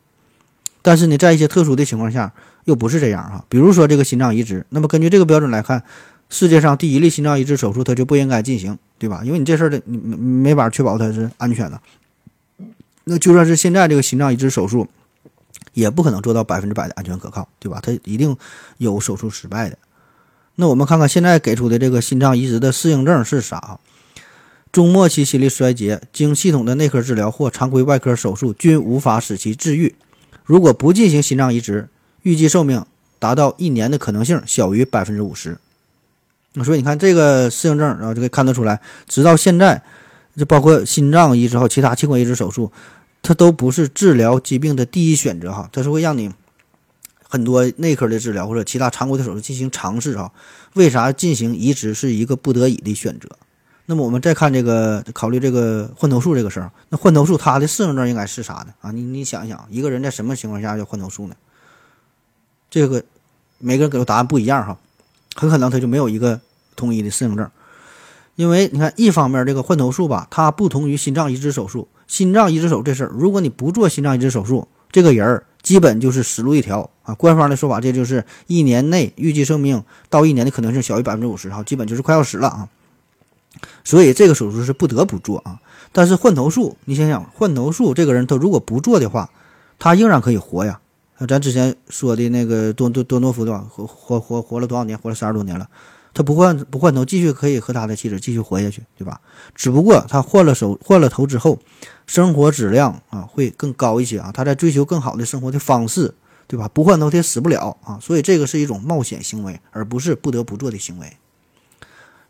但是呢，在一些特殊的情况下，又不是这样哈。比如说这个心脏移植，那么根据这个标准来看，世界上第一例心脏移植手术它就不应该进行，对吧？因为你这事儿的你没没法确保它是安全的。那就算是现在这个心脏移植手术。也不可能做到百分之百的安全可靠，对吧？它一定有手术失败的。那我们看看现在给出的这个心脏移植的适应症是啥？中末期心力衰竭，经系统的内科治疗或常规外科手术均无法使其治愈。如果不进行心脏移植，预计寿命达到一年的可能性小于百分之五十。所以你看这个适应症，然后就可以看得出来，直到现在，就包括心脏移植和其他器官移植手术。它都不是治疗疾病的第一选择哈，它是会让你很多内科的治疗或者其他常规的手术进行尝试哈。为啥进行移植是一个不得已的选择？那么我们再看这个考虑这个换头术这个事儿，那换头术它的适应症应该是啥呢？啊，你你想一想，一个人在什么情况下要换头术呢？这个每个人给的答案不一样哈，很可能他就没有一个统一的适应症，因为你看一方面这个换头术吧，它不同于心脏移植手术。心脏移植手这事儿，如果你不做心脏移植手术，这个人儿基本就是死路一条啊！官方的说法，这就是一年内预计寿命到一年的可能性小于百分之五十，哈，基本就是快要死了啊！所以这个手术是不得不做啊。但是换头术，你想想，换头术这个人他如果不做的话，他仍然可以活呀。咱之前说的那个多多多诺夫对吧？活活活活了多少年？活了三十多年了。他不换不换头，继续可以和他的妻子继续活下去，对吧？只不过他换了手换了头之后，生活质量啊会更高一些啊。他在追求更好的生活的方式，对吧？不换头他也死不了啊。所以这个是一种冒险行为，而不是不得不做的行为。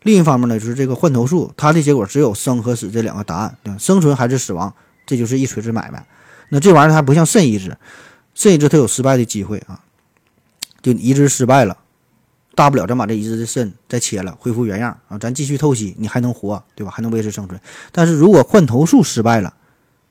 另一方面呢，就是这个换头术，它的结果只有生和死这两个答案，对？生存还是死亡，这就是一锤子买卖。那这玩意儿还不像肾移植，肾移植它有失败的机会啊，就移植失败了。大不了咱把这移植的肾再切了，恢复原样啊，咱继续透析，你还能活，对吧？还能维持生存。但是如果换头术失败了，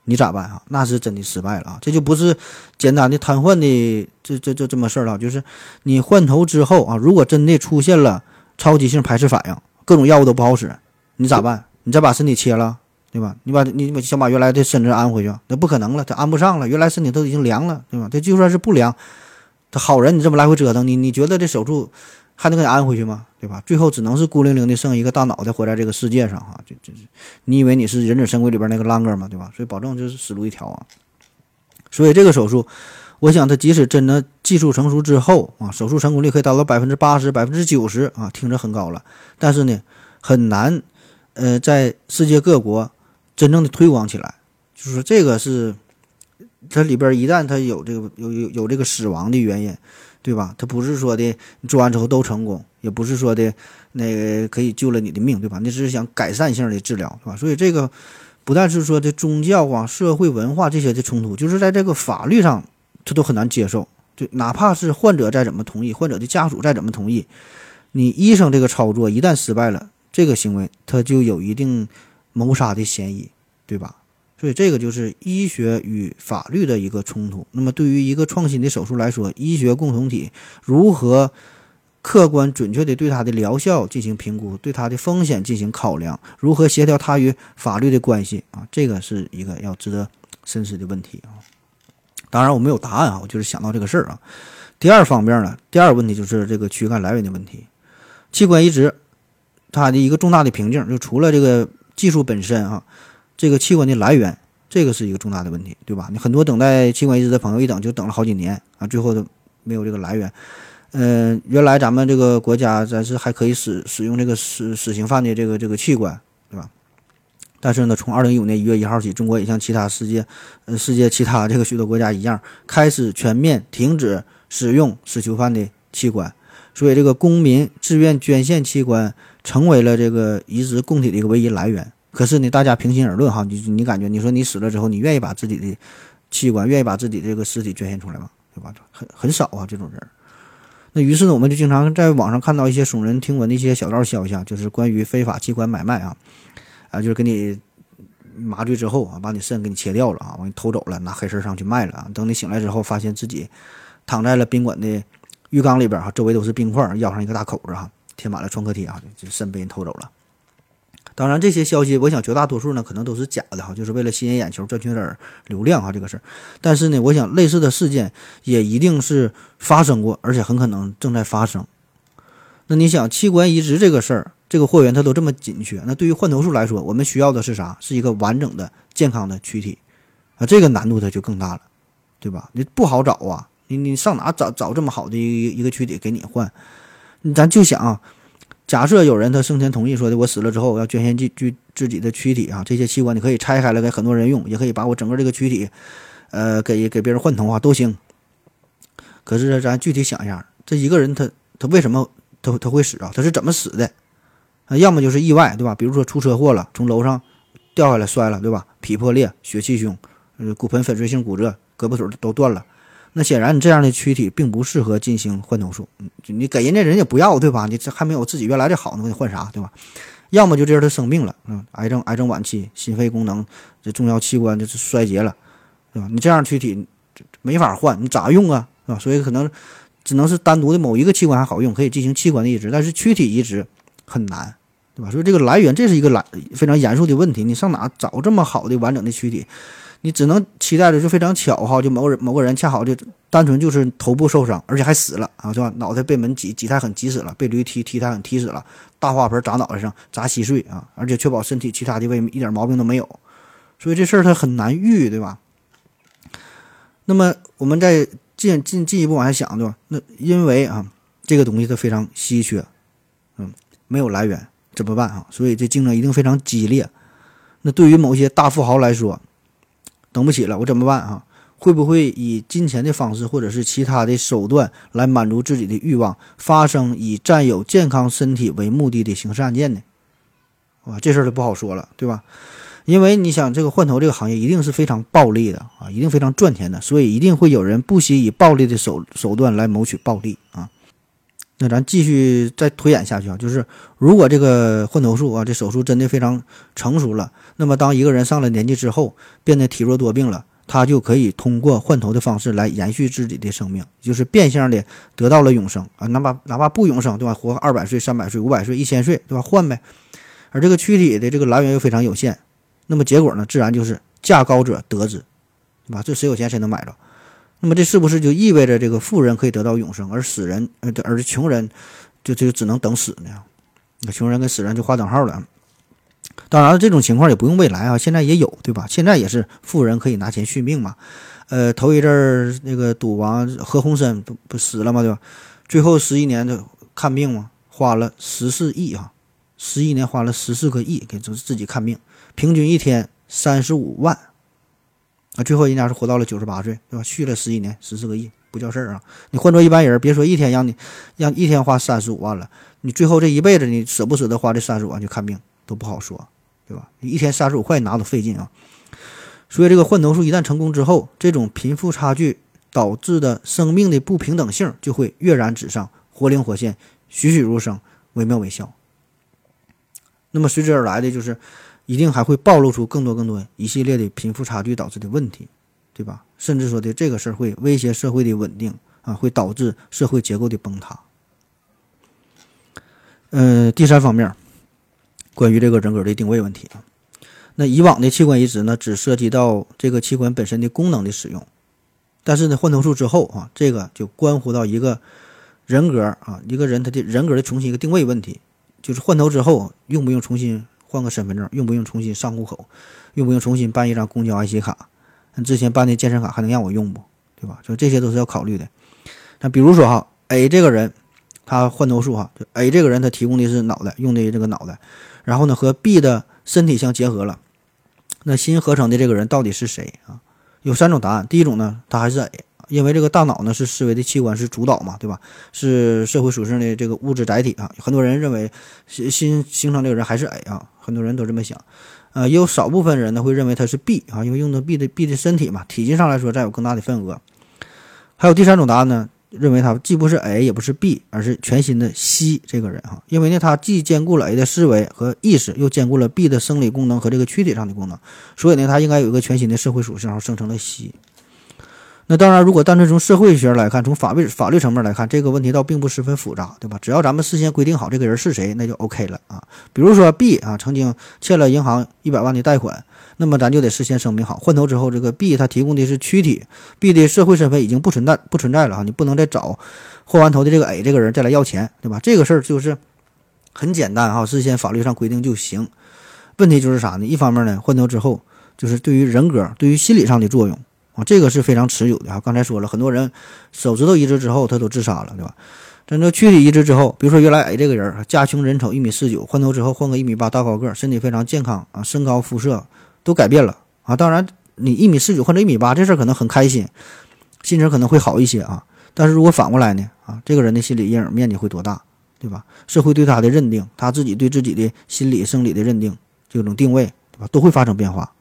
你咋办啊？那是真的失败了啊！这就不是简单的瘫痪的这这这这么事儿了，就是你换头之后啊，如果真的出现了超级性排斥反应，各种药物都不好使，你咋办？你再把身体切了，对吧？你把你想把原来的身子安回去，那不可能了，它安不上了，原来身体都已经凉了，对吧？这就算是不凉，这好人你这么来回折腾，你你觉得这手术？还能给你安回去吗？对吧？最后只能是孤零零的剩一个大脑袋活在这个世界上哈，就就你以为你是忍者神龟里边那个浪哥吗？对吧？所以保证就是死路一条啊。所以这个手术，我想它即使真的技术成熟之后啊，手术成功率可以达到百分之八十、百分之九十啊，听着很高了。但是呢，很难呃在世界各国真正的推广起来。就是说这个是它里边一旦它有这个有有有这个死亡的原因。对吧？他不是说的你做完之后都成功，也不是说的那个可以救了你的命，对吧？那只是想改善性的治疗，对吧？所以这个不但是说的宗教啊、社会文化这些的冲突，就是在这个法律上，他都很难接受。就哪怕是患者再怎么同意，患者的家属再怎么同意，你医生这个操作一旦失败了，这个行为他就有一定谋杀的嫌疑，对吧？所以这个就是医学与法律的一个冲突。那么对于一个创新的手术来说，医学共同体如何客观准确地对它的疗效进行评估，对它的风险进行考量，如何协调它与法律的关系啊？这个是一个要值得深思的问题啊。当然我没有答案啊，我就是想到这个事儿啊。第二方面呢，第二个问题就是这个躯干来源的问题。器官移植它的一个重大的瓶颈，就除了这个技术本身啊。这个器官的来源这个是一个重大的问题，对吧？你很多等待器官移植的朋友一等就等了好几年啊，最后都没有这个来源。嗯，原来咱们这个国家咱是还可以使使用这个死死刑犯的这个这个器官，对吧？但是呢，从二零一五年一月一号起，中国也像其他世界，呃，世界其他这个许多国家一样，开始全面停止使用死囚犯的器官，所以这个公民自愿捐献器官成为了这个移植供体的一个唯一来源。可是呢，大家平心而论哈，你你感觉你说你死了之后，你愿意把自己的器官，愿意把自己这个尸体捐献出来吗？对吧？很很少啊，这种人。那于是呢，我们就经常在网上看到一些耸人听闻的一些小道消息，啊，就是关于非法器官买卖啊，啊，就是给你麻醉之后啊，把你肾给你切掉了啊，完你偷走了，拿黑市上去卖了啊。等你醒来之后，发现自己躺在了宾馆的浴缸里边哈，周围都是冰块，腰上一个大口子哈，贴满了创可贴啊，就肾被人偷走了。当然，这些消息我想绝大多数呢可能都是假的哈，就是为了吸引眼球、赚取点流量哈，这个事儿。但是呢，我想类似的事件也一定是发生过，而且很可能正在发生。那你想，器官移植这个事儿，这个货源它都这么紧缺，那对于换头术来说，我们需要的是啥？是一个完整的、健康的躯体啊，这个难度它就更大了，对吧？你不好找啊，你你上哪找找这么好的一一个躯体给你换？咱就想。假设有人他生前同意说的，我死了之后我要捐献具具自己的躯体啊，这些器官你可以拆开了给很多人用，也可以把我整个这个躯体，呃，给给别人换头啊都行。可是咱具体想一下，这一个人他他为什么他他会死啊？他是怎么死的？啊，要么就是意外，对吧？比如说出车祸了，从楼上掉下来摔了，对吧？脾破裂、血气胸，骨盆粉碎性骨折，胳膊腿都断了。那显然，你这样的躯体并不适合进行换头术。嗯，你给人家人家不要，对吧？你这还没有自己原来的好呢，给你换啥，对吧？要么就这人他生病了，嗯，癌症、癌症晚期，心肺功能这重要器官就是衰竭了，对吧？你这样躯体没法换，你咋用啊？是吧？所以可能只能是单独的某一个器官还好用，可以进行器官的移植，但是躯体移植很难，对吧？所以这个来源这是一个来非常严肃的问题。你上哪找这么好的完整的躯体？你只能期待着，就非常巧哈，就某个人某个人恰好就单纯就是头部受伤，而且还死了啊，是吧？脑袋被门挤挤太狠挤死了，被驴踢踢太狠踢死了，大花盆砸脑袋上砸稀碎啊，而且确保身体其他的位一点毛病都没有，所以这事儿它很难遇，对吧？那么我们再进进进一步往下想，对吧？那因为啊这个东西它非常稀缺，嗯，没有来源怎么办啊？所以这竞争一定非常激烈。那对于某些大富豪来说，等不起了，我怎么办啊？会不会以金钱的方式，或者是其他的手段来满足自己的欲望，发生以占有健康身体为目的的刑事案件呢？啊，这事儿就不好说了，对吧？因为你想，这个换头这个行业一定是非常暴利的啊，一定非常赚钱的，所以一定会有人不惜以暴力的手手段来谋取暴利啊。那咱继续再推演下去啊，就是如果这个换头术啊，这手术真的非常成熟了，那么当一个人上了年纪之后，变得体弱多病了，他就可以通过换头的方式来延续自己的生命，就是变相的得到了永生啊，哪怕哪怕不永生，对吧？活二百岁、三百岁、五百岁、一千岁，对吧？换呗。而这个躯体的这个来源又非常有限，那么结果呢，自然就是价高者得之，对吧？这谁有钱谁能买着。那么这是不是就意味着这个富人可以得到永生，而死人呃，而穷人就就只能等死呢？那穷人跟死人就划等号了。当然了，这种情况也不用未来啊，现在也有，对吧？现在也是富人可以拿钱续命嘛。呃，头一阵儿那个赌王何鸿燊不不死了嘛，对吧？最后十一年的看病嘛，花了十四亿啊，十一年花了十四个亿给自自己看病，平均一天三十五万。啊，最后人家是活到了九十八岁，对吧？续了十一年，十四个亿不叫事儿啊！你换做一般人，别说一天让你让一天花三十五万了，你最后这一辈子你舍不舍得花这三十五万去看病都不好说，对吧？你一天三十五块拿都费劲啊！所以这个换头术一旦成功之后，这种贫富差距导致的生命的不平等性就会跃然纸上，活灵活现，栩栩如生，惟妙惟肖。那么随之而来的就是。一定还会暴露出更多更多一系列的贫富差距导致的问题，对吧？甚至说的这个事儿会威胁社会的稳定啊，会导致社会结构的崩塌。嗯，第三方面，关于这个人格的定位问题啊，那以往的器官移植呢，只涉及到这个器官本身的功能的使用，但是呢，换头术之后啊，这个就关乎到一个人格啊，一个人他的人格的重新一个定位问题，就是换头之后用不用重新。换个身份证，用不用重新上户口，用不用重新办一张公交 IC 卡，那之前办的健身卡还能让我用不？对吧？就这些都是要考虑的。那比如说哈，A 这个人他换头术哈，就 A 这个人他提供的是脑袋，用的这个脑袋，然后呢和 B 的身体相结合了，那新合成的这个人到底是谁啊？有三种答案。第一种呢，他还是 A。因为这个大脑呢是思维的器官，是主导嘛，对吧？是社会属性的这个物质载体啊。很多人认为新新形成这个人还是 A 啊，很多人都这么想。呃，也有少部分人呢会认为他是 B 啊，因为用的 B 的 B 的身体嘛，体积上来说占有更大的份额。还有第三种答案呢，认为他既不是 A 也不是 B，而是全新的 C 这个人啊，因为呢他既兼顾了 A 的思维和意识，又兼顾了 B 的生理功能和这个躯体上的功能，所以呢他应该有一个全新的社会属性，然后生成了 C。那当然，如果单纯从社会学来看，从法律法律层面来看，这个问题倒并不十分复杂，对吧？只要咱们事先规定好这个人是谁，那就 OK 了啊。比如说 B 啊，曾经欠了银行一百万的贷款，那么咱就得事先声明好，换头之后，这个 B 他提供的是躯体，B 的社会身份已经不存在不存在了啊，你不能再找换完头的这个 A 这个人再来要钱，对吧？这个事儿就是很简单哈，事先法律上规定就行。问题就是啥呢？一方面呢，换头之后就是对于人格、对于心理上的作用。这个是非常持久的啊！刚才说了很多人手指头移植之后他都自杀了，对吧？咱这躯体移植之后，比如说原来矮这个人家穷人丑一米四九，换头之后换个一米八大高个，身体非常健康啊，身高肤色都改变了啊！当然你一米四九换成一米八这事儿可能很开心，心情可能会好一些啊。但是如果反过来呢？啊，这个人的心理阴影面积会多大，对吧？社会对他的认定，他自己对自己的心理生理的认定，这种定位，对吧？都会发生变化。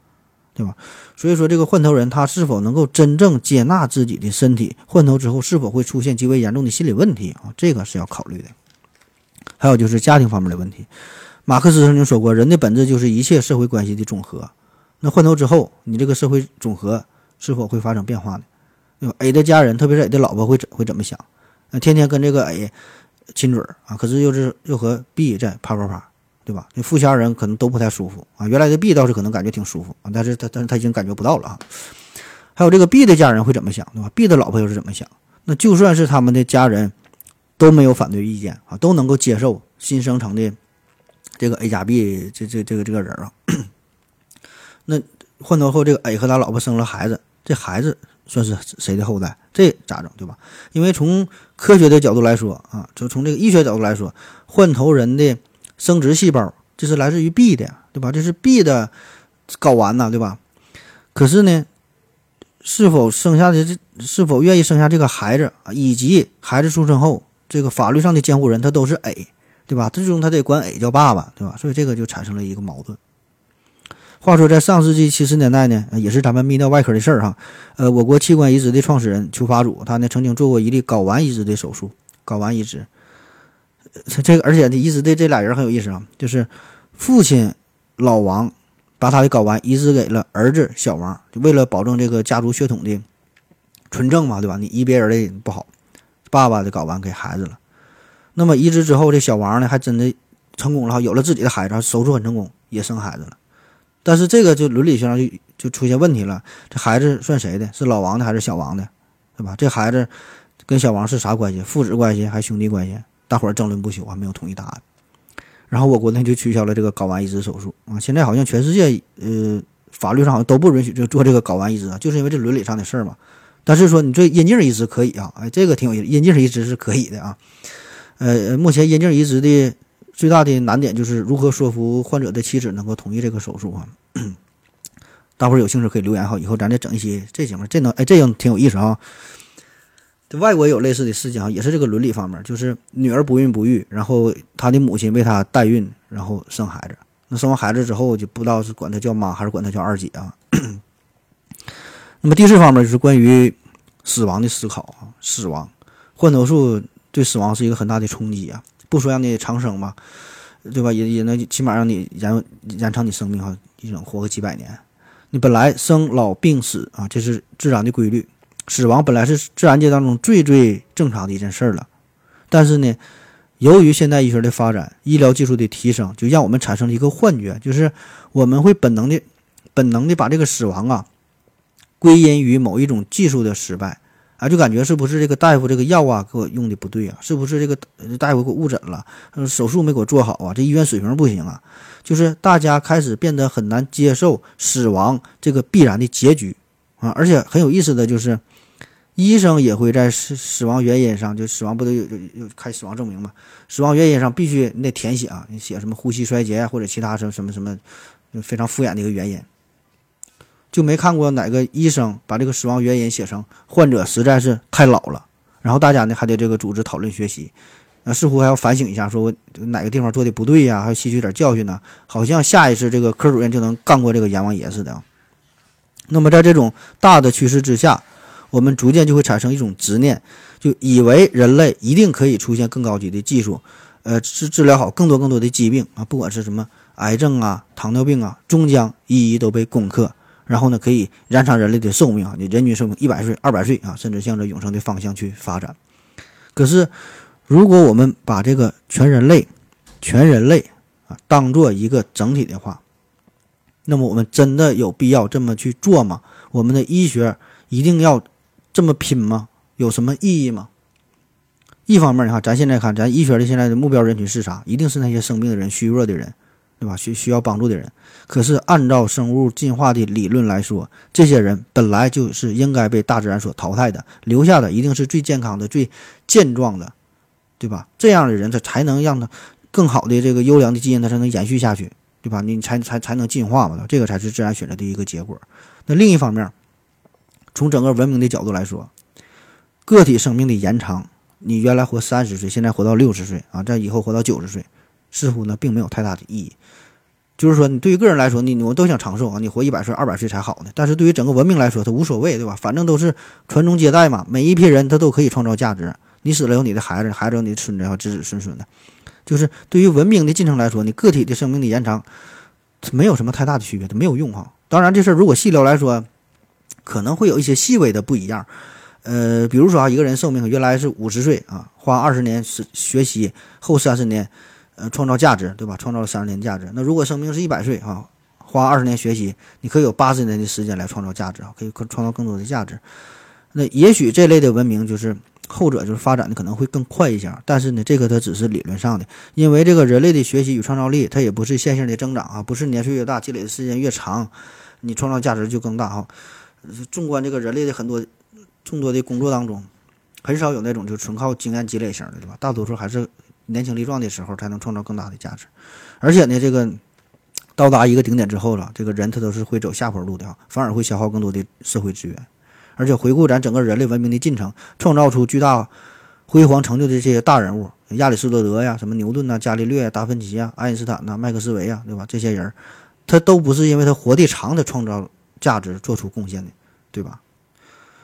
对吧？所以说，这个换头人他是否能够真正接纳自己的身体？换头之后是否会出现极为严重的心理问题啊？这个是要考虑的。还有就是家庭方面的问题。马克思曾经说过，人的本质就是一切社会关系的总和。那换头之后，你这个社会总和是否会发生变化呢？对吧？A 的家人，特别是 A 的老婆会怎会怎么想？那天天跟这个 A 亲嘴儿啊，可是又是又和 B 在啪啪啪。对吧？这富家人可能都不太舒服啊。原来的 B 倒是可能感觉挺舒服啊，但是他但是他已经感觉不到了啊。还有这个 B 的家人会怎么想，对吧？B 的老婆又是怎么想？那就算是他们的家人都没有反对意见啊，都能够接受新生成的这个 A 加 B 这这这个这个人啊。那换头后，这个 A 和他老婆生了孩子，这孩子算是谁的后代？这咋整？对吧？因为从科学的角度来说啊，就从这个医学角度来说，换头人的。生殖细胞，这是来自于 B 的，对吧？这是 B 的睾丸呐，对吧？可是呢，是否生下的这，是否愿意生下这个孩子？以及孩子出生后，这个法律上的监护人他都是 A，对吧？最终他得管 A 叫爸爸，对吧？所以这个就产生了一个矛盾。话说在上世纪七十年代呢，也是咱们泌尿外科的事儿哈。呃，我国器官移植的创始人邱法祖，他呢曾经做过一例睾丸移植的手术，睾丸移植。这个，而且一直对这俩人很有意思啊，就是父亲老王把他的睾丸移植给了儿子小王，就为了保证这个家族血统的纯正嘛，对吧？你移别人的不好，爸爸的睾丸给孩子了。那么移植之后，这小王呢还真的成功了，有了自己的孩子，手术很成功，也生孩子了。但是这个就伦理学上就就出现问题了，这孩子算谁的？是老王的还是小王的？对吧？这孩子跟小王是啥关系？父子关系还是兄弟关系？大伙儿争论不休啊，没有统一答案。然后我国呢就取消了这个睾丸移植手术啊。现在好像全世界呃法律上好像都不允许就做这个睾丸移植啊，就是因为这伦理上的事儿嘛。但是说你做阴茎移植可以啊，哎，这个挺有意思，阴茎移植是可以的啊。呃，目前阴茎移植的最大的难点就是如何说服患者的妻子能够同意这个手术啊。大伙儿有兴趣可以留言哈，以后咱再整一些这节目，这能哎这样挺有意思啊。这外国有类似的事情啊，也是这个伦理方面，就是女儿不孕不育，然后她的母亲为她代孕，然后生孩子。那生完孩子之后，就不知道是管她叫妈还是管她叫二姐啊。那么第四方面就是关于死亡的思考啊，死亡换头术对死亡是一个很大的冲击啊。不说让你长生嘛，对吧？也也能起码让你延延长你生命哈，一整活个几百年。你本来生老病死啊，这是自然的规律。死亡本来是自然界当中最最正常的一件事儿了，但是呢，由于现代医学的发展、医疗技术的提升，就让我们产生了一个幻觉，就是我们会本能的、本能的把这个死亡啊归因于某一种技术的失败，啊，就感觉是不是这个大夫这个药啊给我用的不对啊？是不是这个大夫给我误诊了？手术没给我做好啊？这医院水平不行啊？就是大家开始变得很难接受死亡这个必然的结局啊！而且很有意思的就是，医生也会在死死亡原因上，就死亡不都有有有开死亡证明嘛？死亡原因上必须你得填写啊，你写什么呼吸衰竭啊，或者其他什么什么什么，非常敷衍的一个原因。就没看过哪个医生把这个死亡原因写成患者实在是太老了，然后大家呢还得这个组织讨论学习，啊，似乎还要反省一下，说我哪个地方做的不对呀，还要吸取点教训呢，好像下一次这个科主任就能干过这个阎王爷似的。那么在这种大的趋势之下，我们逐渐就会产生一种执念，就以为人类一定可以出现更高级的技术，呃，治治疗好更多更多的疾病啊，不管是什么癌症啊、糖尿病啊，终将一一都被攻克。然后呢，可以延长人类的寿命啊，你人均寿命一百岁、二百岁啊，甚至向着永生的方向去发展。可是，如果我们把这个全人类、全人类啊当做一个整体的话，那么我们真的有必要这么去做吗？我们的医学一定要这么拼吗？有什么意义吗？一方面，你看，咱现在看，咱医学的现在的目标人群是啥？一定是那些生病的人、虚弱的人。对吧？需需要帮助的人，可是按照生物进化的理论来说，这些人本来就是应该被大自然所淘汰的，留下的一定是最健康的、最健壮的，对吧？这样的人他才能让他更好的这个优良的基因，他才能延续下去，对吧？你才才才能进化嘛，这个才是自然选择的一个结果。那另一方面，从整个文明的角度来说，个体生命的延长，你原来活三十岁，现在活到六十岁啊，在以后活到九十岁。似乎呢，并没有太大的意义。就是说，你对于个人来说，你我都想长寿啊，你活一百岁、二百岁才好呢。但是对于整个文明来说，它无所谓，对吧？反正都是传宗接代嘛，每一批人他都可以创造价值。你死了有你的孩子，孩子有你的孙子，还有子子孙孙的。就是对于文明的进程来说，你个体的生命的延长，没有什么太大的区别，它没有用哈。当然，这事儿如果细聊来说，可能会有一些细微的不一样。呃，比如说啊，一个人寿命原来是五十岁啊，花二十年是学习，后三十年。呃，创造价值，对吧？创造了三十年价值。那如果生命是一百岁啊，花二十年学习，你可以有八十年的时间来创造价值啊，可以创造更多的价值。那也许这类的文明就是后者，就是发展的可能会更快一些。但是呢，这个它只是理论上的，因为这个人类的学习与创造力，它也不是线性的增长啊，不是年岁越大，积累的时间越长，你创造价值就更大哈。纵观这个人类的很多众多的工作当中，很少有那种就纯靠经验积累型的，对吧？大多数还是。年轻力壮的时候才能创造更大的价值，而且呢，这个到达一个顶点之后了，这个人他都是会走下坡路的啊，反而会消耗更多的社会资源。而且回顾咱整个人类文明的进程，创造出巨大辉煌成就的这些大人物，亚里士多德呀，什么牛顿呐、伽利略、达芬奇啊、爱因斯坦呐、麦克斯韦呀，对吧？这些人，他都不是因为他活得长，他创造价值、做出贡献的，对吧？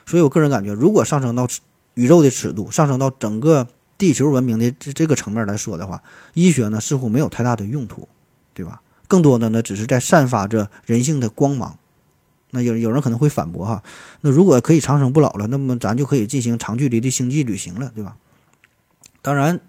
所以我个人感觉，如果上升到宇宙的尺度，上升到整个。地球文明的这这个层面来说的话，医学呢似乎没有太大的用途，对吧？更多的呢只是在散发着人性的光芒。那有有人可能会反驳哈，那如果可以长生不老了，那么咱就可以进行长距离的星际旅行了，对吧？当然，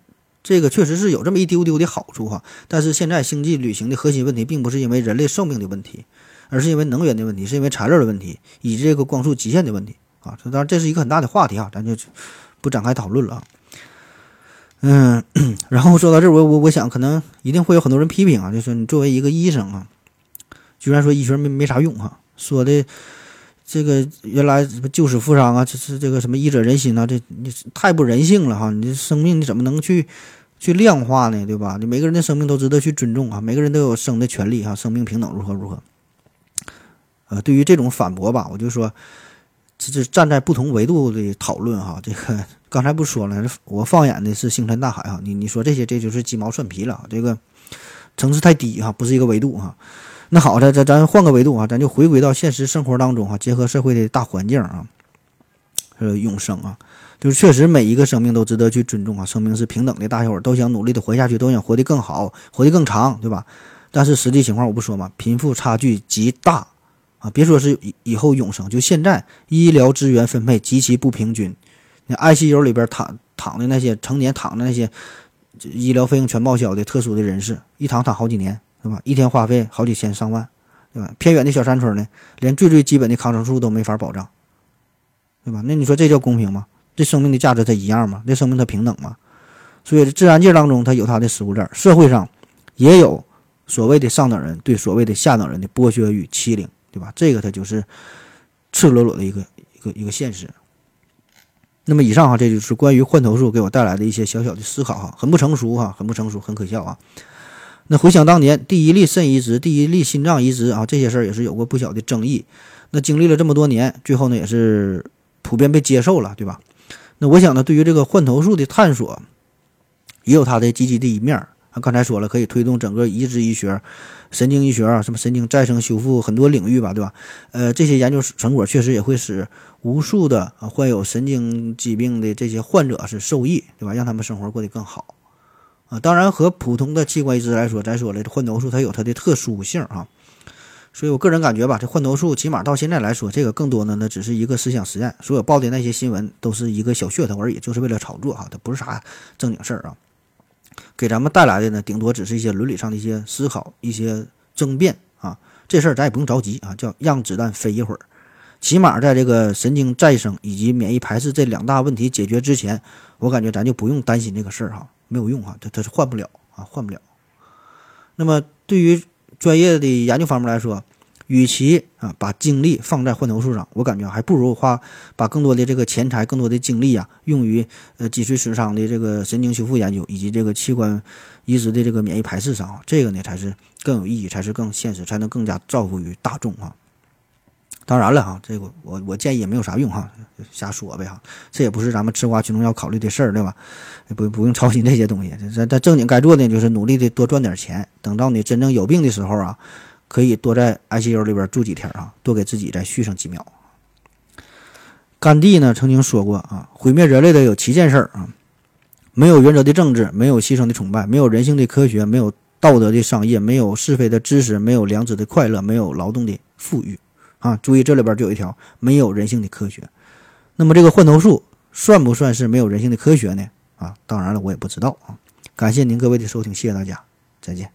这个确实是有这么一丢丢的好处哈。但是现在星际旅行的核心问题并不是因为人类寿命的问题，而是因为能源的问题，是因为材料的问题，以及这个光速极限的问题啊。当然这是一个很大的话题啊，咱就不展开讨论了。嗯，然后说到这儿，我我我想可能一定会有很多人批评啊，就是你作为一个医生啊，居然说医学没没啥用哈，说的这个原来什么救死扶伤啊，这是这个什么医者仁心啊，这你太不人性了哈，你这生命你怎么能去去量化呢？对吧？你每个人的生命都值得去尊重啊，每个人都有生的权利哈，生命平等如何如何？呃，对于这种反驳吧，我就说。这是站在不同维度的讨论哈，这个刚才不说了，我放眼的是星辰大海哈，你你说这些这就是鸡毛蒜皮了，这个层次太低哈，不是一个维度哈。那好，咱咱咱换个维度啊，咱就回归到现实生活当中哈，结合社会的大环境啊，呃，永生啊，就是确实每一个生命都值得去尊重啊，生命是平等的，大家伙都想努力的活下去，都想活得更好，活得更长，对吧？但是实际情况我不说嘛，贫富差距极大。啊，别说是以以后永生，就现在医疗资源分配极其不平均。那 ICU 里边躺躺的那些成年躺的那些医疗费用全报销的特殊的人士，一躺躺好几年，对吧？一天花费好几千上万，对吧？偏远的小山村呢，连最最基本的抗生素都没法保障。对吧？那你说这叫公平吗？这生命的价值它一样吗？这生命它平等吗？所以自然界当中它有它的食物链，社会上也有所谓的上等人对所谓的下等人的剥削与欺凌，对吧？这个它就是赤裸裸的一个一个一个现实。那么以上哈，这就是关于换头术给我带来的一些小小的思考哈，很不成熟哈，很不成熟，很可笑啊。那回想当年第一例肾移植、第一例心脏移植啊，这些事儿也是有过不小的争议。那经历了这么多年，最后呢也是普遍被接受了，对吧？那我想呢，对于这个换头术的探索，也有它的积极的一面儿。啊，刚才说了，可以推动整个移植医学、神经医学啊，什么神经再生修复很多领域吧，对吧？呃，这些研究成果确实也会使无数的患有神经疾病的这些患者是受益，对吧？让他们生活过得更好。啊，当然和普通的器官移植来说，咱说了，这换头术它有它的特殊性啊。所以我个人感觉吧，这换头术起码到现在来说，这个更多的呢只是一个思想实验。所有报的那些新闻都是一个小噱头而已，就是为了炒作哈，它不是啥正经事儿啊。给咱们带来的呢，顶多只是一些伦理上的一些思考、一些争辩啊。这事儿咱也不用着急啊，叫让子弹飞一会儿。起码在这个神经再生以及免疫排斥这两大问题解决之前，我感觉咱就不用担心这个事儿哈，没有用哈，它它是换不了啊，换不了。那么对于专业的研究方面来说，与其啊把精力放在换头术上，我感觉还不如花把更多的这个钱财、更多的精力啊，用于呃脊髓损伤的这个神经修复研究以及这个器官移植的这个免疫排斥上啊，这个呢才是更有意义，才是更现实，才能更加造福于大众啊。当然了哈，这个我我建议也没有啥用哈，瞎说呗哈，这也不是咱们吃瓜群众要考虑的事儿，对吧？不不用操心这些东西，咱咱正经该做的就是努力的多赚点钱，等到你真正有病的时候啊，可以多在 ICU 里边住几天啊，多给自己再续上几秒。甘地呢曾经说过啊，毁灭人类的有七件事儿啊，没有原则的政治，没有牺牲的崇拜，没有人性的科学，没有道德的商业，没有是非的知识，没有良知的快乐，没有劳动的富裕。啊，注意这里边就有一条没有人性的科学。那么这个换头术算不算是没有人性的科学呢？啊，当然了，我也不知道啊。感谢您各位的收听，谢谢大家，再见。